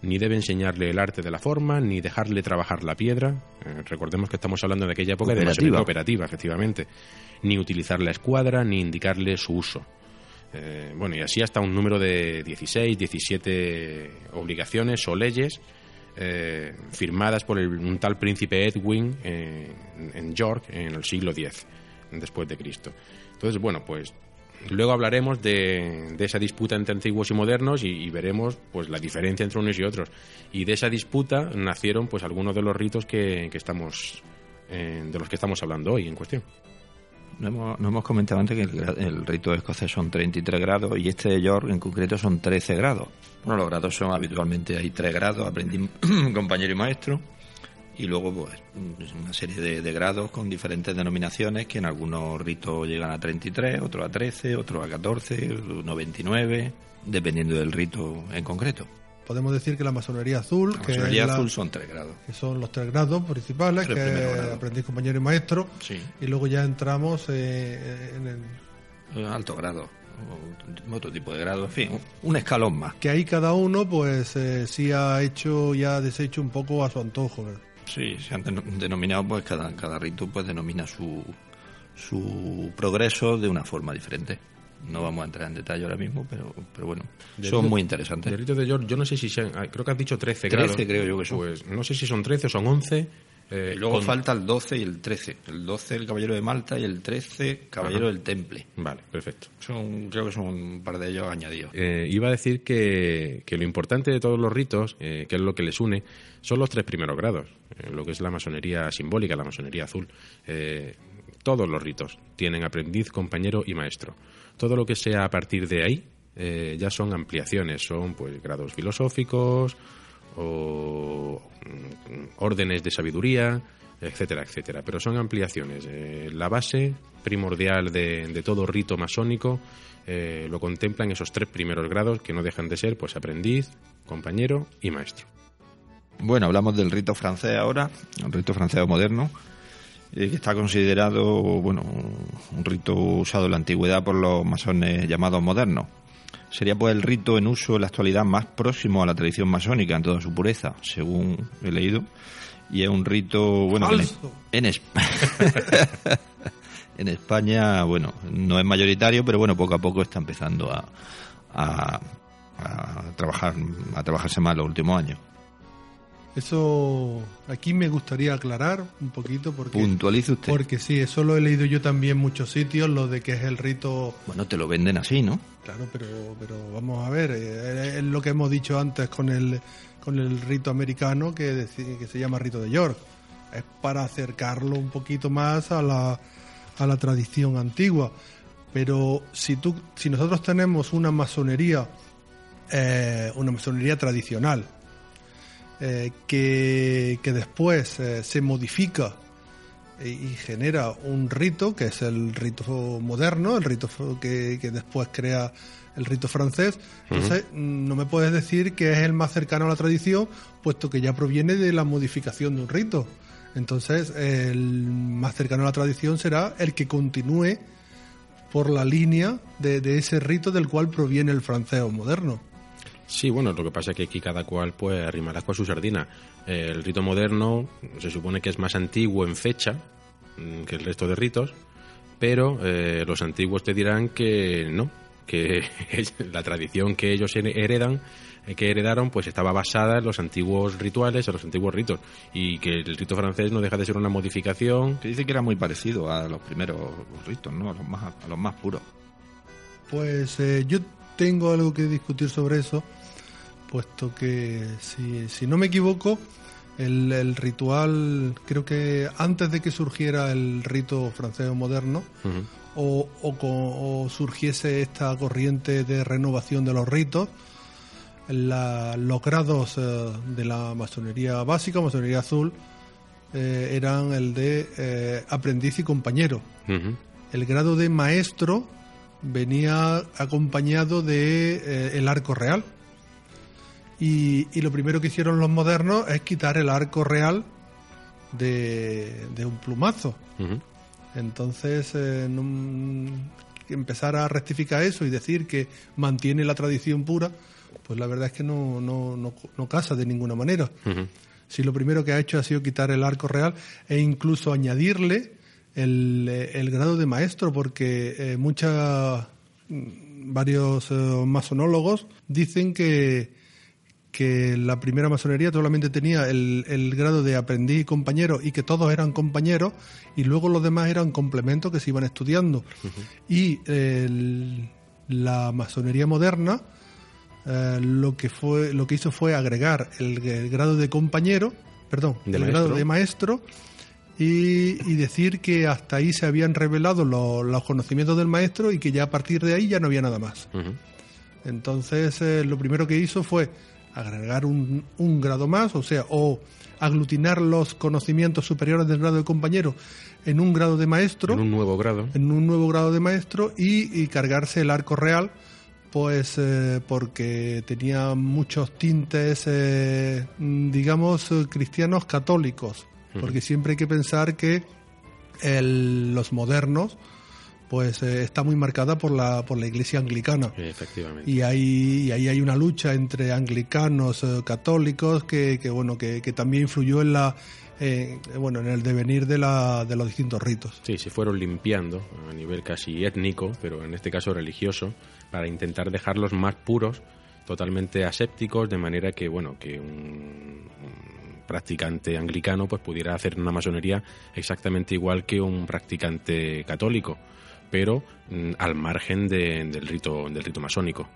ni debe enseñarle el arte de la forma, ni dejarle trabajar la piedra. Eh, recordemos que estamos hablando de aquella época de masonería cooperativa, efectivamente. Ni utilizar la escuadra, ni indicarle su uso. Eh, bueno, y así hasta un número de 16, 17 obligaciones o leyes eh, firmadas por el, un tal príncipe Edwin en York en el siglo X después de Cristo. Entonces, bueno, pues luego hablaremos de, esa disputa entre antiguos y modernos y, veremos pues la diferencia entre unos y otros. Y de esa disputa nacieron pues algunos de los ritos que, estamos eh, de los que estamos hablando hoy en cuestión. No hemos, hemos comentado antes que el, rito escocés son 33 grados y este de York en concreto son 13 grados. Bueno, los grados son habitualmente hay 3 grados, aprendí compañero y maestro, y luego pues una serie de, grados con diferentes denominaciones que en algunos ritos llegan a 33, otros a 13, otros a 14, unos 29, dependiendo del rito en concreto. Podemos decir que la masonería azul, la masonería azul son tres grados, que son los tres grados principales, que aprendiz, compañero y maestro, y luego ya entramos eh, en el alto grado otro tipo de grado, en fin, un escalón más. Que ahí cada uno, pues, eh, sí ha hecho y ha deshecho un poco a su antojo. Sí, se han denominado, pues cada, cada rito pues denomina su, su progreso de una forma diferente. No vamos a entrar en detalle ahora mismo, pero, pero bueno, son muy interesantes. El rito de George, yo no sé si sean, ah, creo que has dicho 13 grados. 13 creo yo que son. Pues no sé si son 13 o son 11. Eh, luego falta el 12 y el 13. El 12 el Caballero de Malta y el 13 Caballero del Temple. Vale, perfecto. Son, creo que son un par de ellos añadidos. Eh, iba a decir que, que, lo importante de todos los ritos, eh, que es lo que les une, son los tres primeros grados. lo que es la masonería simbólica, la masonería azul. todos los ritos tienen aprendiz, compañero y maestro. Todo lo que sea a partir de ahí ya son ampliaciones, son pues grados filosóficos o mm, órdenes de sabiduría, etcétera, etcétera. Pero son ampliaciones. Eh, la base primordial de, todo rito masónico eh, lo contemplan esos tres primeros grados que no dejan de ser pues aprendiz, compañero y maestro. Bueno, hablamos del rito francés ahora, el rito francés moderno, eh, que está considerado bueno un rito usado en la antigüedad por los masones llamados modernos sería pues el rito en uso en la actualidad más próximo a la tradición masónica en toda su pureza, según he leído. Y es un rito, bueno, en, en, España, bueno, no es mayoritario, pero bueno, poco a poco está empezando a, a, a trabajar, a trabajarse más los últimos años. Eso aquí me gustaría aclarar un poquito porque puntualice usted. Porque sí, eso lo he leído yo también en muchos sitios, lo de que es el rito. Bueno, te lo venden así, ¿no? Claro, pero pero vamos a ver, eh, es lo que hemos dicho antes con el con el rito americano que, que se llama rito de York. Es para acercarlo un poquito más a la, a la tradición antigua. Pero si tú si nosotros tenemos una masonería eh, una masonería tradicional eh, que, después eh, se modifica y genera un rito, que es el rito moderno, el rito que, después crea el rito francés. Entonces, no me puedes decir que es el más cercano a la tradición, puesto que ya proviene de la modificación de un rito. Entonces, el más cercano a la tradición será el que continúe por la línea de, de ese rito del cual proviene el francés moderno. Sí, bueno, lo que pasa es que aquí cada cual pues arrimará con su sardina. El rito moderno se supone que es más antiguo en fecha mm, que el resto de ritos, pero eh, los antiguos te dirán que no, que la tradición que ellos heredan eh, que heredaron pues estaba basada en los antiguos rituales, en los antiguos ritos y que el rito francés no deja de ser una modificación. Que dice que era muy parecido a los primeros ritos, ¿no? A los más, a los más puros. Pues eh, yo tengo algo que discutir sobre eso, puesto que si, si no me equivoco, el, ritual, creo que antes de que surgiera el rito francés moderno, o, o, surgiese esta corriente de renovación de los ritos. los grados eh, de la masonería básica, masonería azul, eh, eran el de eh, aprendiz y compañero. El grado de maestro venía acompañado de el arco real. Y, y, lo primero que hicieron los modernos es quitar el arco real de, de un plumazo. Entonces, eh, empezar a rectificar eso y decir que mantiene la tradición pura, pues la verdad es que no, no, no, casa de ninguna manera. Si lo primero que ha hecho ha sido quitar el arco real e incluso añadirle el, el grado de maestro, porque eh, muchas varios eh, masonólogos dicen que que la primera masonería solamente tenía el, grado de aprendiz y compañero y que todos eran compañeros y luego los demás eran complementos que se iban estudiando. Y la masonería moderna eh, lo que fue lo que hizo fue agregar el, grado de compañero, perdón, el grado de maestro y, decir que hasta ahí se habían revelado los conocimientos del maestro y que ya a partir de ahí ya no había nada más. Entonces, eh, lo primero que hizo fue agregar un, un, grado más, o sea, o aglutinar los conocimientos superiores del grado de compañero en un grado de maestro. En un nuevo grado. En un nuevo grado de maestro y, cargarse el arco real, pues eh, porque tenía muchos tintes, eh, digamos, cristianos católicos. Porque siempre hay que pensar que los modernos, pues eh, está muy marcada por la, por la iglesia anglicana. Efectivamente. Y ahí, ahí hay una lucha entre anglicanos, eh, católicos, que, que bueno, que, que, también influyó en la, eh, bueno, en el devenir de, la, de los distintos ritos. Sí, se fueron limpiando a nivel casi étnico, pero en este caso religioso, para intentar dejarlos más puros, totalmente asépticos, de manera que, bueno, que un, practicante anglicano pues pudiera hacer una masonería exactamente igual que un practicante católico pero mm, al margen del, rito, del rito masónico.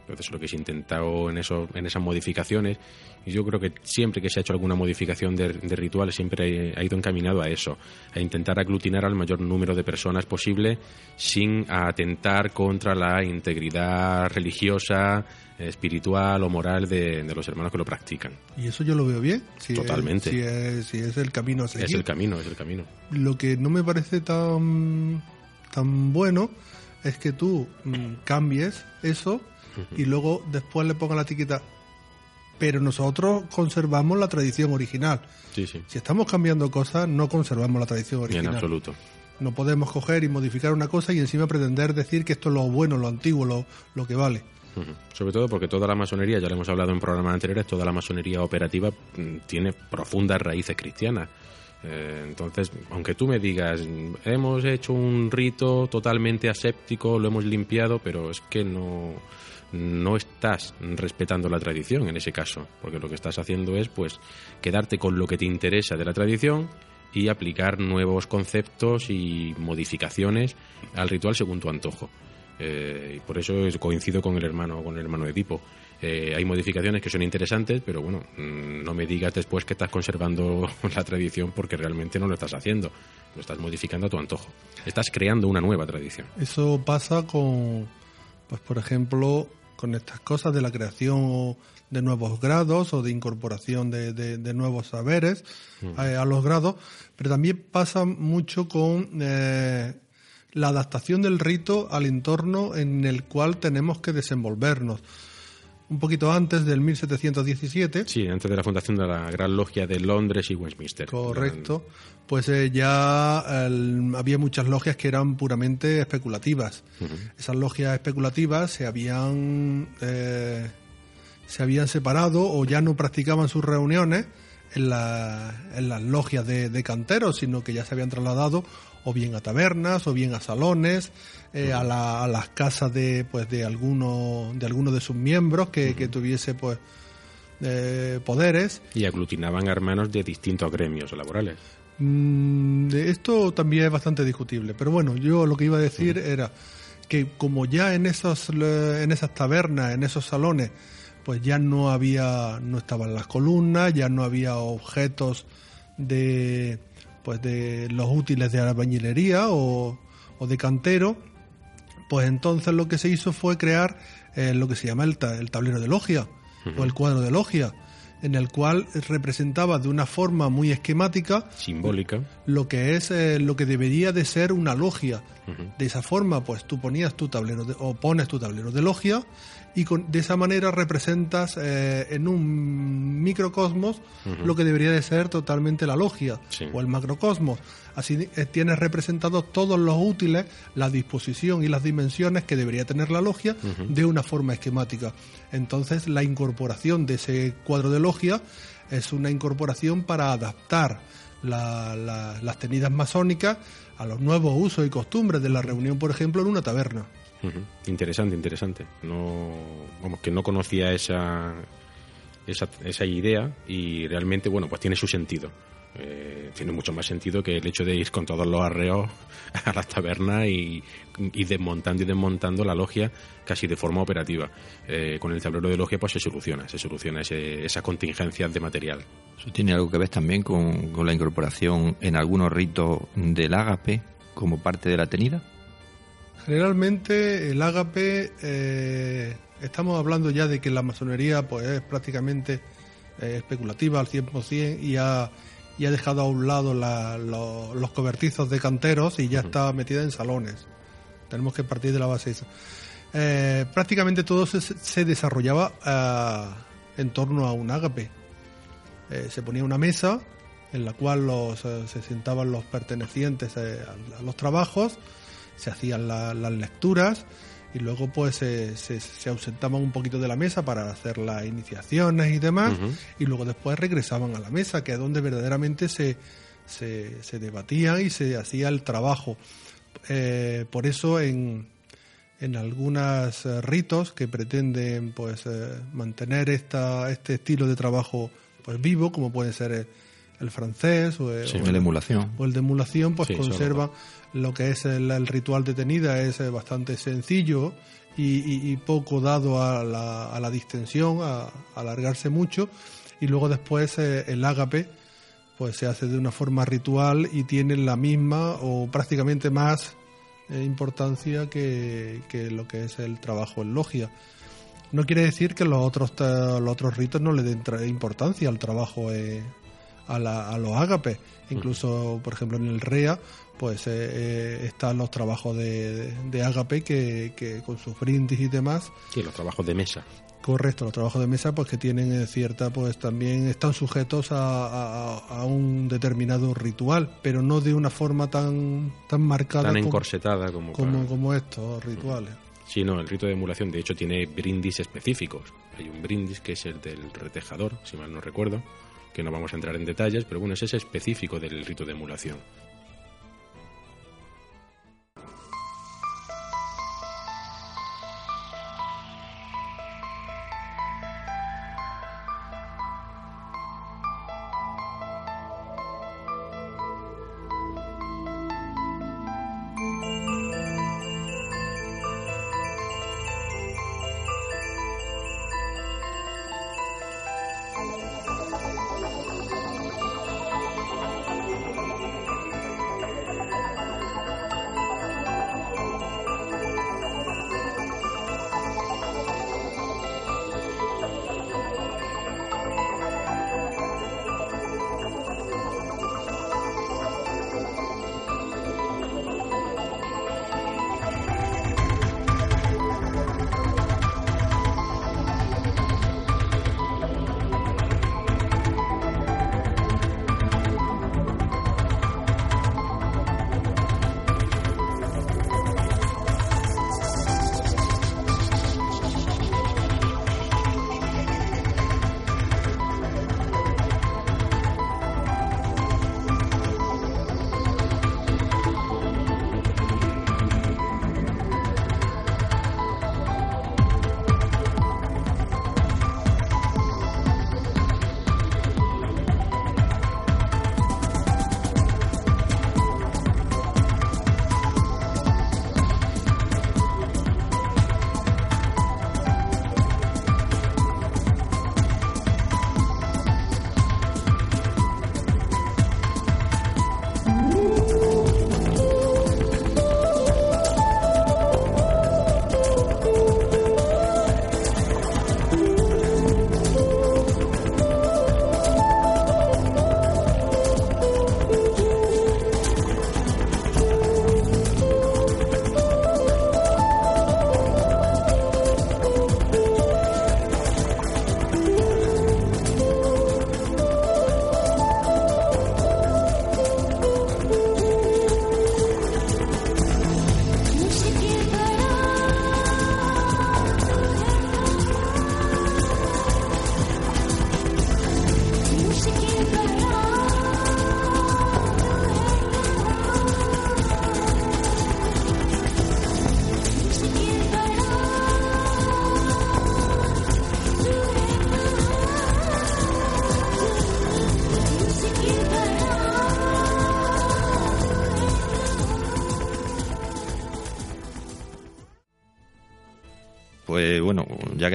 Entonces lo que se ha intentado en, eso, en esas modificaciones, y yo creo que siempre que se ha hecho alguna modificación de, ritual siempre ha, ido encaminado a eso, a intentar aglutinar al mayor número de personas posible sin atentar contra la integridad religiosa, espiritual o moral de, los hermanos que lo practican. Y eso yo lo veo bien. Totalmente. si, es, si es el camino a seguir. Es el camino, es el camino. Lo que no me parece tan tan bueno es que tú mm, cambies eso y luego después le pongas la etiqueta. Pero nosotros conservamos la tradición original. Sí, sí. Si estamos cambiando cosas, no conservamos la tradición original. En absoluto. No podemos coger y modificar una cosa y encima pretender decir que esto es lo bueno, lo antiguo, lo, lo que vale. Sobre todo porque toda la masonería, ya lo hemos hablado en programas anteriores, toda la masonería operativa mm, tiene profundas raíces cristianas. Eh, entonces, aunque tú me digas, hemos hecho un rito totalmente aséptico, lo hemos limpiado, pero es que no, no estás respetando la tradición en ese caso, porque lo que estás haciendo es pues quedarte con lo que te interesa de la tradición y aplicar nuevos conceptos y modificaciones al ritual según tu antojo. Eh, y por eso coincido con el hermano, con el hermano Edipo. Eh, hay modificaciones que son interesantes, pero bueno, mm, no me digas después que estás conservando la tradición porque realmente no lo estás haciendo. Lo estás modificando a tu antojo. Estás creando una nueva tradición. Eso pasa con, pues por ejemplo, con estas cosas de la creación de nuevos grados o de incorporación de, nuevos saberes mm. eh, a, los grados, pero también pasa mucho con eh, la adaptación del rito al entorno en el cual tenemos que desenvolvernos un poquito antes del 1717. Sí, antes de la fundación de la Gran Logia de Londres y Westminster. Correcto. Pues eh, ya había muchas logias que eran puramente especulativas. Esas logias especulativas se habían eh, se habían separado o ya no practicaban sus reuniones en, en las logias de, de canteros, sino que ya se habían trasladado o bien a tabernas, o bien a salones, eh, a, la, a, las casas de, pues, de alguno de, alguno de sus miembros que, que tuviese, pues, eh, poderes. Y aglutinaban hermanos de distintos gremios laborales. Mm, esto también es bastante discutible, pero bueno, yo lo que iba a decir era que como ya en esos en esas tabernas, en esos salones, pues ya no había no estaban las columnas, ya no había objetos de pues de los útiles de albañilería o, o de cantero, pues entonces lo que se hizo fue crear eh, lo que se llama el, el tablero de logia o el cuadro de logia en el cual representaba de una forma muy esquemática simbólica. lo que es eh, lo que debería de ser una logia. De esa forma pues tú ponías tu tablero de, o pones tu tablero de logia y con, de esa manera representas eh, en un microcosmos lo que debería de ser totalmente la logia o el macrocosmos. Así eh, tienes representados todos los útiles la disposición y las dimensiones que debería tener la logia de una forma esquemática. Entonces la incorporación de ese cuadro de logia es una incorporación para adaptar las tenidas masónicas a los nuevos usos y costumbres de la reunión, por ejemplo, en una taberna. Interesante, interesante. No, vamos, que no conocía esa, esa, esa idea y realmente, bueno, pues tiene su sentido. Eh, tiene mucho más sentido que el hecho de ir con todos los arreos a la taberna y, desmontando y desmontando la logia casi de forma operativa. Eh, con el tablero de logia pues se soluciona, se soluciona ese, esas contingencias de material. ¿Eso tiene algo que ver también con, la incorporación en algunos ritos del ágape como parte de la tenida? Generalmente el ágape, eh, estamos hablando ya de que la masonería pues es prácticamente especulativa al 100% y ha y ha dejado a un lado los cobertizos de canteros y ya está metida en salones. Tenemos que partir de la base esa. Eh, prácticamente todo se, desarrollaba eh, en torno a un ágape. Eh, se ponía una mesa en la cual los, se sentaban los pertenecientes a, los trabajos, se hacían las lecturas y luego pues se, se, ausentaban un poquito de la mesa para hacer las iniciaciones y demás y luego después regresaban a la mesa que es donde verdaderamente se, se, se debatía y se hacía el trabajo eh, por eso en, en algunos eh, ritos que pretenden pues eh, mantener esta, este estilo de trabajo pues vivo como puede ser el francés o, el, emulación. O el de emulación, pues conserva lo que es el, ritual de tenida, es eh, bastante sencillo y, poco dado a la, a la distensión, a, alargarse mucho. Y luego después eh, el ágape, pues se hace de una forma ritual y tiene la misma o prácticamente más eh, importancia que, que, lo que es el trabajo en logia. No quiere decir que los otros, los otros ritos no le den importancia al trabajo a, la, a los ágapes. Incluso, por ejemplo, en el REA, pues eh, eh, están los trabajos de, de Agape que, que, con sus brindis y demás. Sí, los trabajos de mesa. Correcto, los trabajos de mesa pues que tienen eh, cierta, pues también están sujetos a, a, un determinado ritual, pero no de una forma tan, tan marcada. Tan encorsetada como, como, como estos rituales. Sí, no, el rito de emulación de hecho tiene brindis específicos. Hay un brindis que es el del retejador, si mal no recuerdo, que no vamos a entrar en detalles, pero bueno, ese es específico del rito de emulación.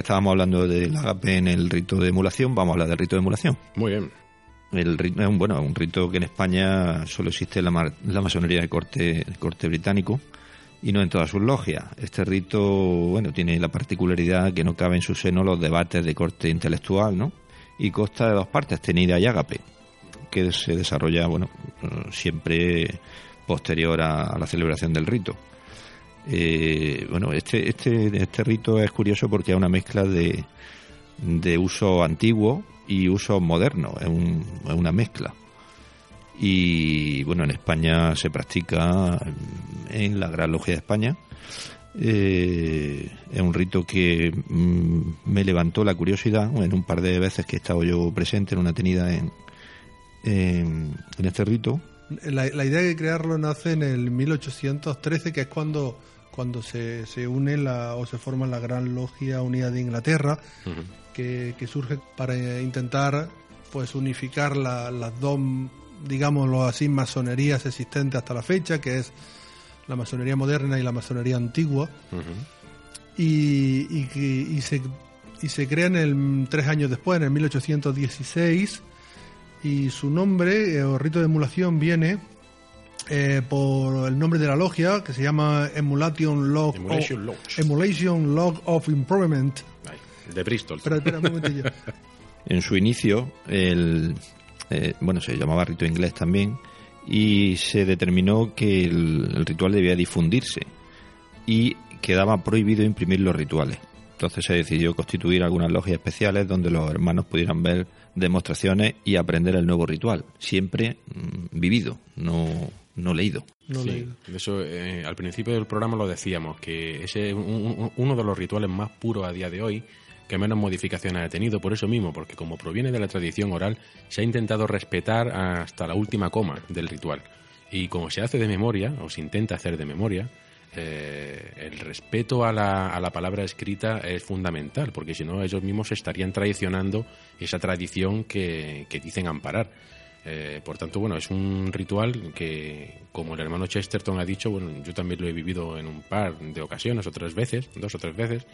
Estábamos hablando del agape en el rito de emulación, vamos a hablar del rito de emulación. Muy bien. El rito es un, bueno, un rito que en España solo existe en la, la masonería de corte, corte británico y no en todas sus logias. Este rito, bueno, tiene la particularidad que no cabe en su seno los debates de corte intelectual, ¿no? Y consta de dos partes, tenida y ágape, que se desarrolla, bueno, siempre posterior a, la celebración del rito. Eh, bueno, este, este, este rito es curioso porque es una mezcla de, de uso antiguo y uso moderno, es, es una mezcla. Y bueno, en España se practica en la Gran Logia de España. Eh, es un rito que mm, me levantó la curiosidad en un par de veces que he estado yo presente en una tenida en, en, este rito. La, idea de crearlo nace en el 1813, que es cuando, cuando se, se une la, o se forma la Gran Logia Unida de Inglaterra, que, que, surge para intentar pues unificar las dos digámoslo así, masonerías existentes hasta la fecha, que es la masonería moderna y la masonería antigua. y, y, se, y se crean el, tres años después, en el 1816, y su nombre, eh, o rito de emulación, viene eh, por el nombre de la logia, que se llama Emulation Log, Emulation, of, Emulation Log of Improvement. de Bristol. Espera, espera un momentillo. en su inicio, el, eh, bueno, se llamaba rito inglés también, y se determinó que el, ritual debía difundirse y quedaba prohibido imprimir los rituales. Entonces se decidió constituir algunas logias especiales donde los hermanos pudieran ver demostraciones y aprender el nuevo ritual, siempre mm, vivido, no, no leído. sí, eso eh, al principio del programa lo decíamos, que ese es uno de los rituales más puros a día de hoy que menos modificaciones ha tenido, por eso mismo, porque como proviene de la tradición oral, se ha intentado respetar hasta la última coma del ritual. Y como se hace de memoria, o se intenta hacer de memoria, eh, el respeto a la, a la, palabra escrita es fundamental, porque si no, ellos mismos estarían traicionando esa tradición que, dicen amparar. Eh, por tanto, bueno, es un ritual que, como el hermano Chesterton ha dicho, bueno, yo también lo he vivido en un par de ocasiones o tres veces, dos o tres veces,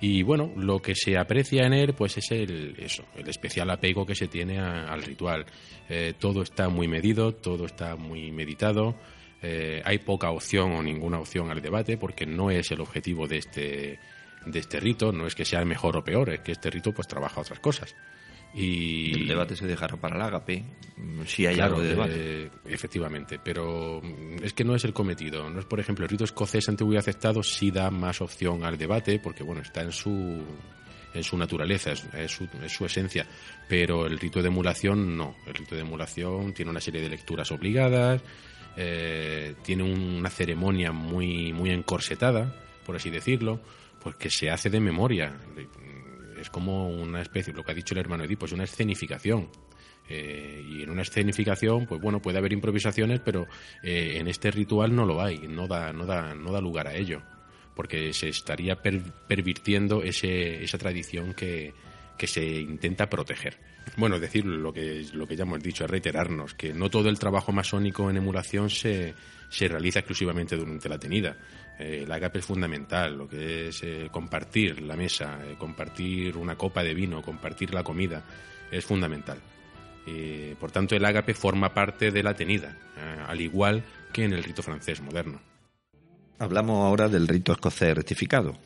y bueno, lo que se aprecia en él, pues es el, eso, el especial apego que se tiene al ritual. Eh, todo está muy medido, todo está muy meditado. Eh, hay poca opción o ninguna opción al debate porque no es el objetivo de este, de este rito, no es que sea mejor o peor, es que este rito pues trabaja otras cosas. Y el debate se dejará para el ágape, mm, si hay algo de debate. efectivamente, pero es que no es el cometido. No es, por ejemplo, el rito escocés antiguo y aceptado sí da más opción al debate, porque bueno, está en su en su naturaleza, es, su, es, su, esencia, pero el rito de emulación no. El rito de emulación tiene una serie de lecturas obligadas, eh, tiene una ceremonia muy, muy encorsetada, por así decirlo, pues que se hace de memoria es como una especie, lo que ha dicho el hermano Edipo, es una escenificación. Eh, y en una escenificación, pues bueno, puede haber improvisaciones, pero eh, en este ritual no lo hay, no da, no da, no da lugar a ello, porque se estaría pervirtiendo ese, esa tradición que, que se intenta proteger. Bueno, decir, lo que, lo que ya hemos dicho, es reiterarnos, que no todo el trabajo masónico en emulación se, se realiza exclusivamente durante la tenida. Eh, el agape es fundamental, lo que es eh, compartir la mesa, eh, compartir una copa de vino, compartir la comida, es fundamental. por tanto, el agape forma parte de la tenida, al igual que en el rito francés moderno. Hablamos ahora del rito escocés rectificado.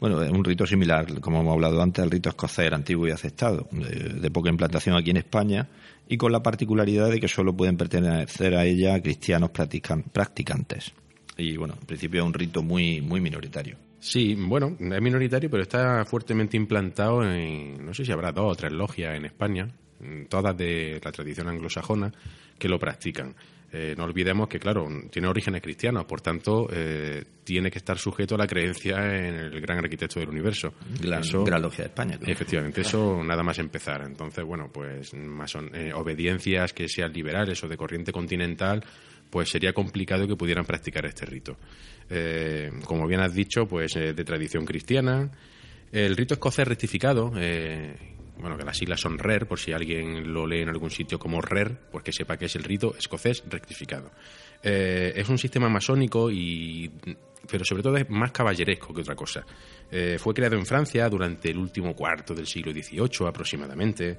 Bueno, es un rito similar, como hemos hablado antes, al rito escocés antiguo y aceptado, de, poca implantación aquí en España y con la particularidad de que solo pueden pertenecer a ella cristianos practicantes y bueno, en principio es un rito muy, muy minoritario. Sí, bueno, es minoritario, pero está fuertemente implantado en, no sé si habrá dos o tres logias en España, todas de la tradición anglosajona, que lo practican. Eh, no olvidemos que, claro, tiene orígenes cristianos, por tanto, eh, tiene que estar sujeto a la creencia en el gran arquitecto del universo. La Gran Logia de España. Efectivamente, eso nada más empezar. Entonces, bueno, pues más son, eh, obediencias que sean liberales o de corriente continental, pues sería complicado que pudieran practicar este rito. Eh, como bien has dicho, pues eh, de tradición cristiana. El rito escocés rectificado, eh, bueno, que las siglas son RER, por si alguien lo lee en algún sitio como RER, pues que sepa que es el rito escocés rectificado. Es un sistema masónico y pero sobre todo es más caballeresco que otra cosa. Fue creado en Francia durante el último cuarto del siglo XVIII aproximadamente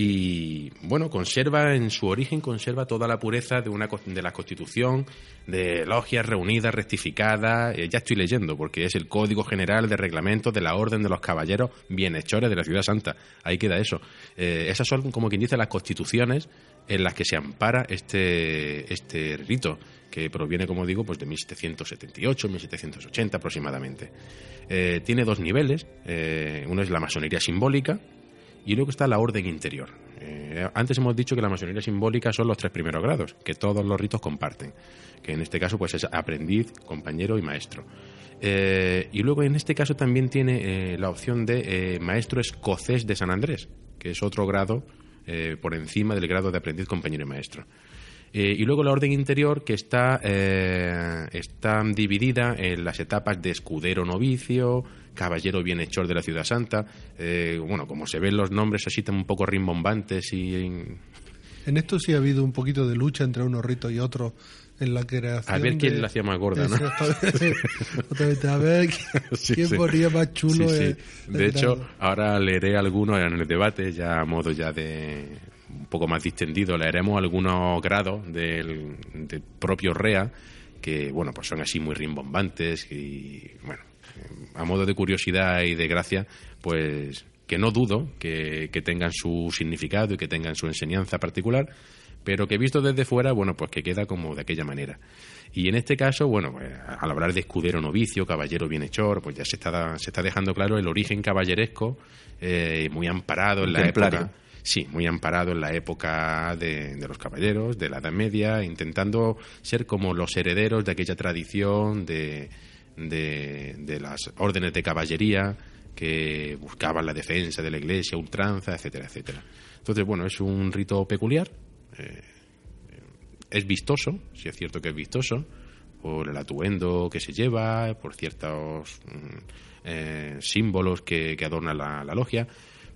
y bueno, conserva en su origen, conserva toda la pureza de, una, de la Constitución, de logias reunidas, rectificadas, eh, ya estoy leyendo, porque es el Código General de Reglamentos de la Orden de los Caballeros Bienhechores de la Ciudad Santa. Ahí queda eso. Eh, esas son, como quien dice, las constituciones en las que se ampara este, este rito, que proviene, como digo, pues de 1778, 1780 aproximadamente. Eh, tiene dos niveles. uno es la masonería simbólica, y luego está la orden interior. Eh, antes hemos dicho que la masonería simbólica son los tres primeros grados, que todos los ritos comparten, que en este caso pues es aprendiz, compañero y maestro. Eh, y luego en este caso también tiene eh, la opción de maestro escocés de San Andrés, que es otro grado por encima del grado de aprendiz, compañero y maestro. Y luego la orden interior que está, está dividida en las etapas de escudero novicio, caballero bienhechor de la ciudad santa. Eh, bueno, como se ven los nombres así un poco rimbombantes y... En esto sí ha habido un poquito de lucha entre unos ritos y otros en la creación. A ver quién la hacía más gorda, ¿no? a ver quién ponía más chulo. de hecho, ahora leeré algunos en el debate, ya a modo ya de un poco más distendido, leeremos algunos grados del, del propio REA que, bueno, pues son así muy rimbombantes y, bueno, a modo de curiosidad y de gracia, pues que no dudo que, tengan su significado y que tengan su enseñanza particular, pero que visto desde fuera, bueno, pues que queda como de aquella manera. Y en este caso, bueno, pues, al hablar de escudero novicio, caballero bienhechor, pues ya se está, se está dejando claro el origen caballeresco, eh, muy amparado en la época. Sí, muy amparado en la época de, de, los caballeros, de la Edad Media, intentando ser como los herederos de aquella tradición de, de, las órdenes de caballería que buscaban la defensa de la iglesia, ultranza, etcétera, etcétera. Entonces, bueno, es un rito peculiar, eh, es vistoso, si es cierto que es vistoso, por el atuendo que se lleva, por ciertos mm, eh, símbolos que, adornan la, la, logia,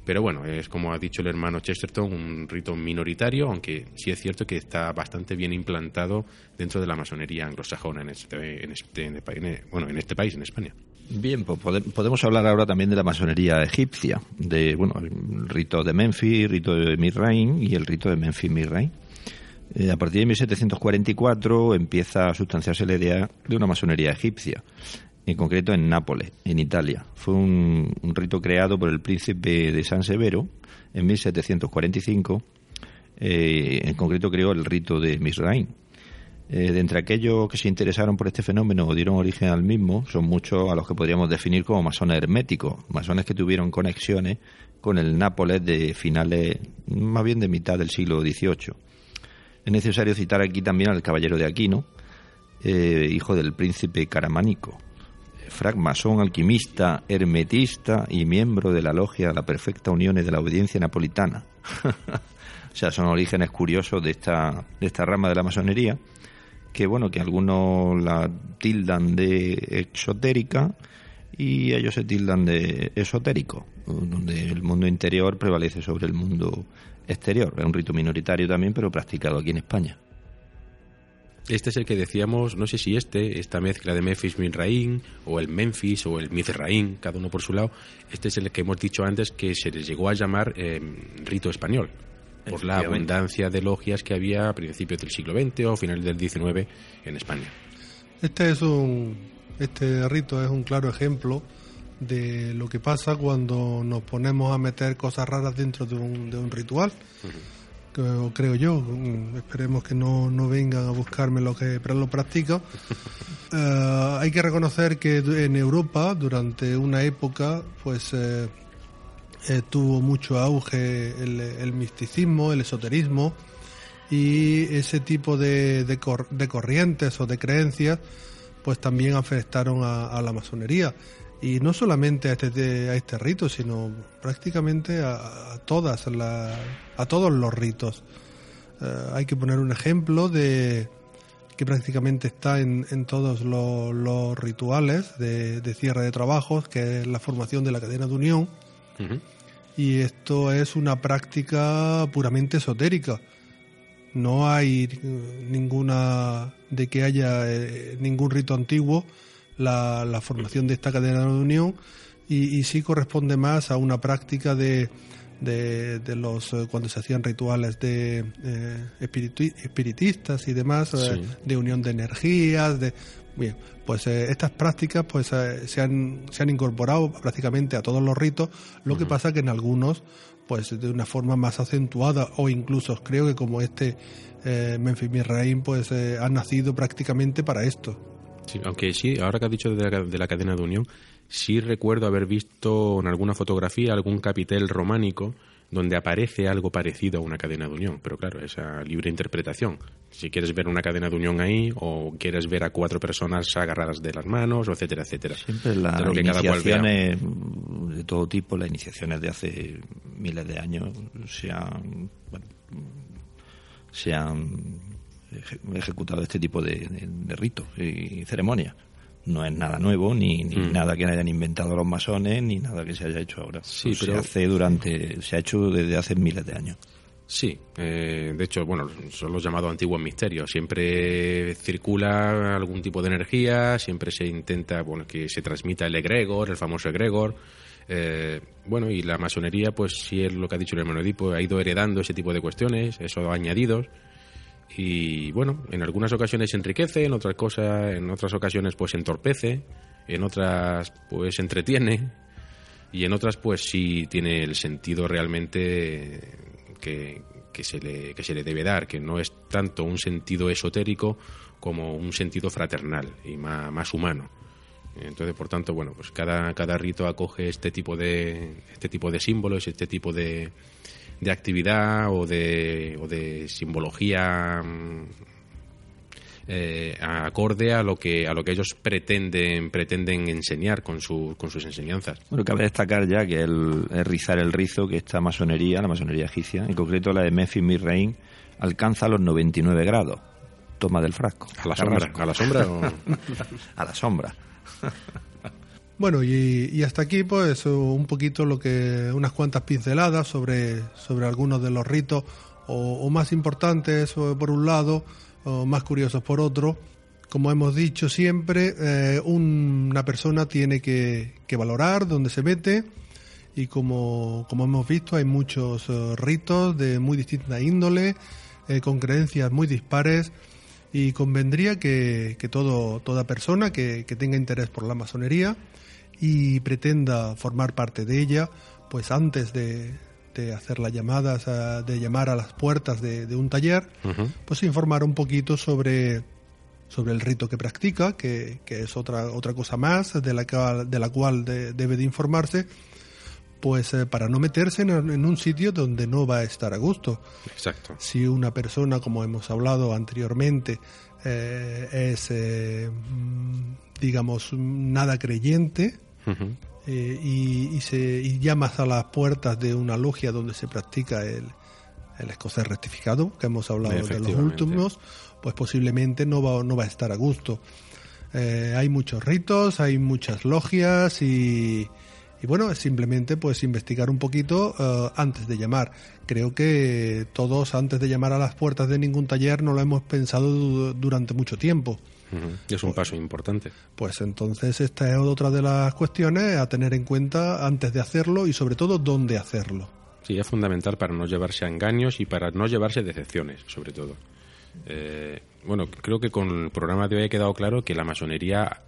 pero bueno, es como ha dicho el hermano Chesterton, un rito minoritario, aunque sí es cierto que está bastante bien implantado dentro de la masonería anglosajona en este, en este, bueno, en este país, en España. Bien, pues podemos hablar ahora también de la masonería egipcia, de bueno, el rito de Memphis, el rito de Mirrain y el rito de Memphis-Mirrain. Eh, a partir de 1744 empieza a sustanciarse la idea de una masonería egipcia en concreto en Nápoles, en Italia. Fue un, rito creado por el príncipe de San Severo en 1745. Eh, en concreto creó el rito de Misraim. Eh, de entre aquellos que se interesaron por este fenómeno o dieron origen al mismo, son muchos a los que podríamos definir como masones herméticos, masones que tuvieron conexiones con el Nápoles de finales, más bien de mitad del siglo XVIII. Es necesario citar aquí también al caballero de Aquino, eh, hijo del príncipe Caramánico, francmasón, alquimista, hermetista y miembro de la logia La Perfecta Unión de la Audiencia Napolitana. o sea, son orígenes curiosos de esta, de esta rama de la masonería, que bueno, que algunos la tildan de exotérica y ellos se tildan de esotérico, donde el mundo interior prevalece sobre el mundo exterior. Es un rito minoritario también, pero practicado aquí en España. Este es el que decíamos, no sé si este, esta mezcla de Memphis Minraín, o el Memphis, o el Mizraín, cada uno por su lado. Este es el que hemos dicho antes que se les llegó a llamar em, rito español, por la abundancia de logias que había a principios del siglo XX o finales del XIX en España. Este es un, este rito es un claro ejemplo de lo que pasa cuando nos ponemos a meter cosas raras dentro de un, de un ritual creo yo. Mm, esperemos que no, no vengan a buscarme lo que lo practico. Eh, hay que reconocer que en Europa, durante una época, pues eh, eh, tuvo mucho auge el, misticismo, el esoterismo y ese tipo de, de, corrientes o de creencias, pues también afectaron a la masonería y no solamente a este, a este rito, sino prácticamente a, todas a todos los ritos. Eh, hay que poner un ejemplo de que prácticamente está en, en todos los, rituales de, cierre de trabajos, que es la formación de la cadena de unión. y esto es una práctica puramente esotérica. No hay eh, ninguna de que haya eh, ningún rito antiguo la, la, formación de esta cadena de unión y, y sí corresponde más a una práctica de, de, de, los eh, cuando se hacían rituales de eh, espiritistas y demás eh, de unión de energías de bien pues eh, estas prácticas pues eh, se han se han incorporado prácticamente a todos los ritos lo que pasa que en algunos pues de una forma más acentuada o incluso creo que como este eh, Memphis Misraim pues han nacido prácticamente para esto Sí, aunque sí, ahora que has dicho de la, de la cadena de unión, sí recuerdo haber visto en alguna fotografía algún capitel románico donde aparece algo parecido a una cadena de unión, pero claro, esa libre interpretación. Si quieres ver una cadena de unión ahí o quieres ver a cuatro personas agarradas de las manos, etcétera, etcétera. Siempre las iniciaciones de todo tipo, las iniciaciones de hace miles de años se han, bueno, se han ejecutado este tipo de, de- de ritos y ceremonias. No es nada nuevo, ni, ni Mm. nada que hayan inventado los masones, ni nada que se haya hecho ahora. Sí, se hace durante, se ha hecho desde hace miles de años. Sí, eh, de hecho, bueno, son los llamados antiguos misterios. Siempre circula algún tipo de energía, siempre se intenta, bueno, que se transmita el egregor, el famoso egregor. Eh, bueno, y la masonería, pues sí es lo que ha dicho el hermano Edipo, ha ido heredando ese tipo de cuestiones, esos añadidos. Y bueno, en algunas ocasiones enriquece, en otras cosas, en otras ocasiones pues entorpece, en otras pues entretiene y en otras pues sí tiene el sentido realmente que, que se le, que se le debe dar, que no es tanto un sentido esotérico como un sentido fraternal y más, más humano. Entonces, por tanto, bueno, pues cada, cada rito acoge este tipo de este tipo de símbolos, este tipo de, de actividad o de, o de simbología mm, eh, acorde a lo que a lo que ellos pretenden pretenden enseñar con su, con sus enseñanzas. Bueno, cabe destacar ya que el, el rizar el rizo, que esta masonería, la masonería egipcia, en concreto la de Memphis Misraim, alcanza los 99 grados. Toma del frasco. A la sombra, a la sombra o- A la sombra. Bueno, y, hasta aquí pues un poquito lo que unas cuantas pinceladas sobre, sobre algunos de los ritos o, más importantes por un lado o más curiosos por otro. Como hemos dicho siempre, eh, un- una persona tiene que, valorar dónde se mete y como, como hemos visto hay muchos eh, ritos de muy distinta índole, eh, con creencias muy dispares y convendría que, que todo, toda persona que tenga interés por la masonería y pretenda formar parte de ella, pues antes de, de hacer las llamadas, a- de llamar a las puertas de, de un taller, pues informar un poquito sobre, sobre el rito que practica, que, que es otra, otra cosa más de la, cual- de la cual de- debe de informarse, pues eh, para no meterse en, en un sitio donde no va a estar a gusto. Exacto. Si una persona, como hemos hablado anteriormente, eh, es, eh, mm, digamos, nada creyente Eh, y, y se, y llamas a las puertas de una logia donde se practica el, el escocés rectificado, que hemos hablado de los últimos, pues posiblemente no va, no va a estar a gusto. Eh, hay muchos ritos, hay muchas logias y, y bueno, es simplemente pues investigar un poquito eh, antes de llamar. Creo que todos antes de llamar a las puertas de ningún taller no lo hemos pensado du- durante mucho tiempo. Ujú. Es un paso importante. Pues entonces esta es otra de las cuestiones a tener en cuenta antes de hacerlo y sobre todo dónde hacerlo. Sí, es fundamental para no llevarse a engaños y para no llevarse decepciones, sobre todo. Eh, bueno, creo que con el programa de hoy ha quedado claro que la masonería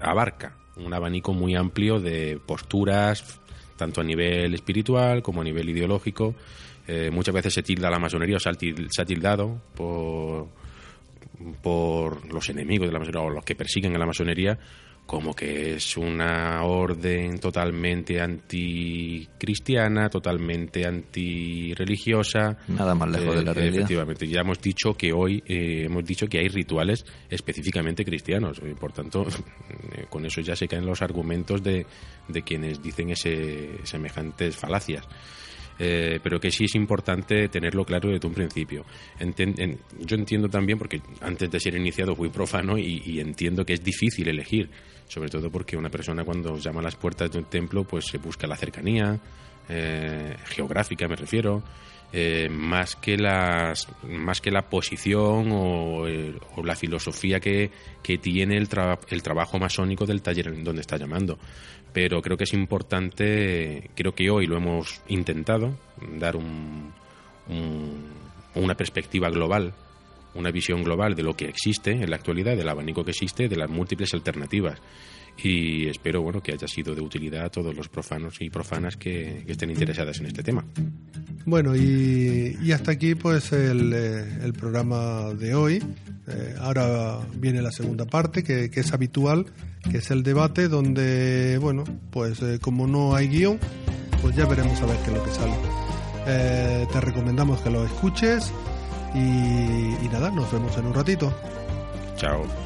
abarca un abanico muy amplio de posturas, tanto a nivel espiritual como a nivel ideológico. Eh, muchas veces se tilda la masonería o se ha tildado por, por los enemigos de la masonería o los que persiguen a la masonería como que es una orden totalmente anticristiana, totalmente antirreligiosa. Nada más lejos de la Eh, realidad. Efectivamente, ya hemos dicho que hoy eh, hemos dicho que hay rituales específicamente cristianos. y por tanto, eh, con eso ya se caen los argumentos de, de quienes dicen ese, semejantes falacias. Eh, pero que sí es importante tenerlo claro desde un principio. Yo entiendo también, porque antes de ser iniciado fui profano y, entiendo que es difícil elegir, sobre todo porque una persona cuando llama a las puertas de un templo, pues se busca la cercanía, eh, geográfica me refiero, eh, más que las más que la posición o, o la filosofía que, que tiene el, el trabajo masónico del taller en donde está llamando pero creo que es importante creo que hoy lo hemos intentado dar un, una perspectiva global una visión global de lo que existe en la actualidad, del abanico que existe, de las múltiples alternativas. Y espero bueno que haya sido de utilidad a todos los profanos y profanas que, estén interesadas en este tema. Bueno, y, hasta aquí pues el, eh, programa de hoy. Eh, ahora viene la segunda parte, que, es habitual, que es el debate, donde, bueno, pues eh, como no hay guion, pues ya veremos a ver qué es lo que sale. te recomendamos que lo escuches y, nada, nos vemos en un ratito. Chao.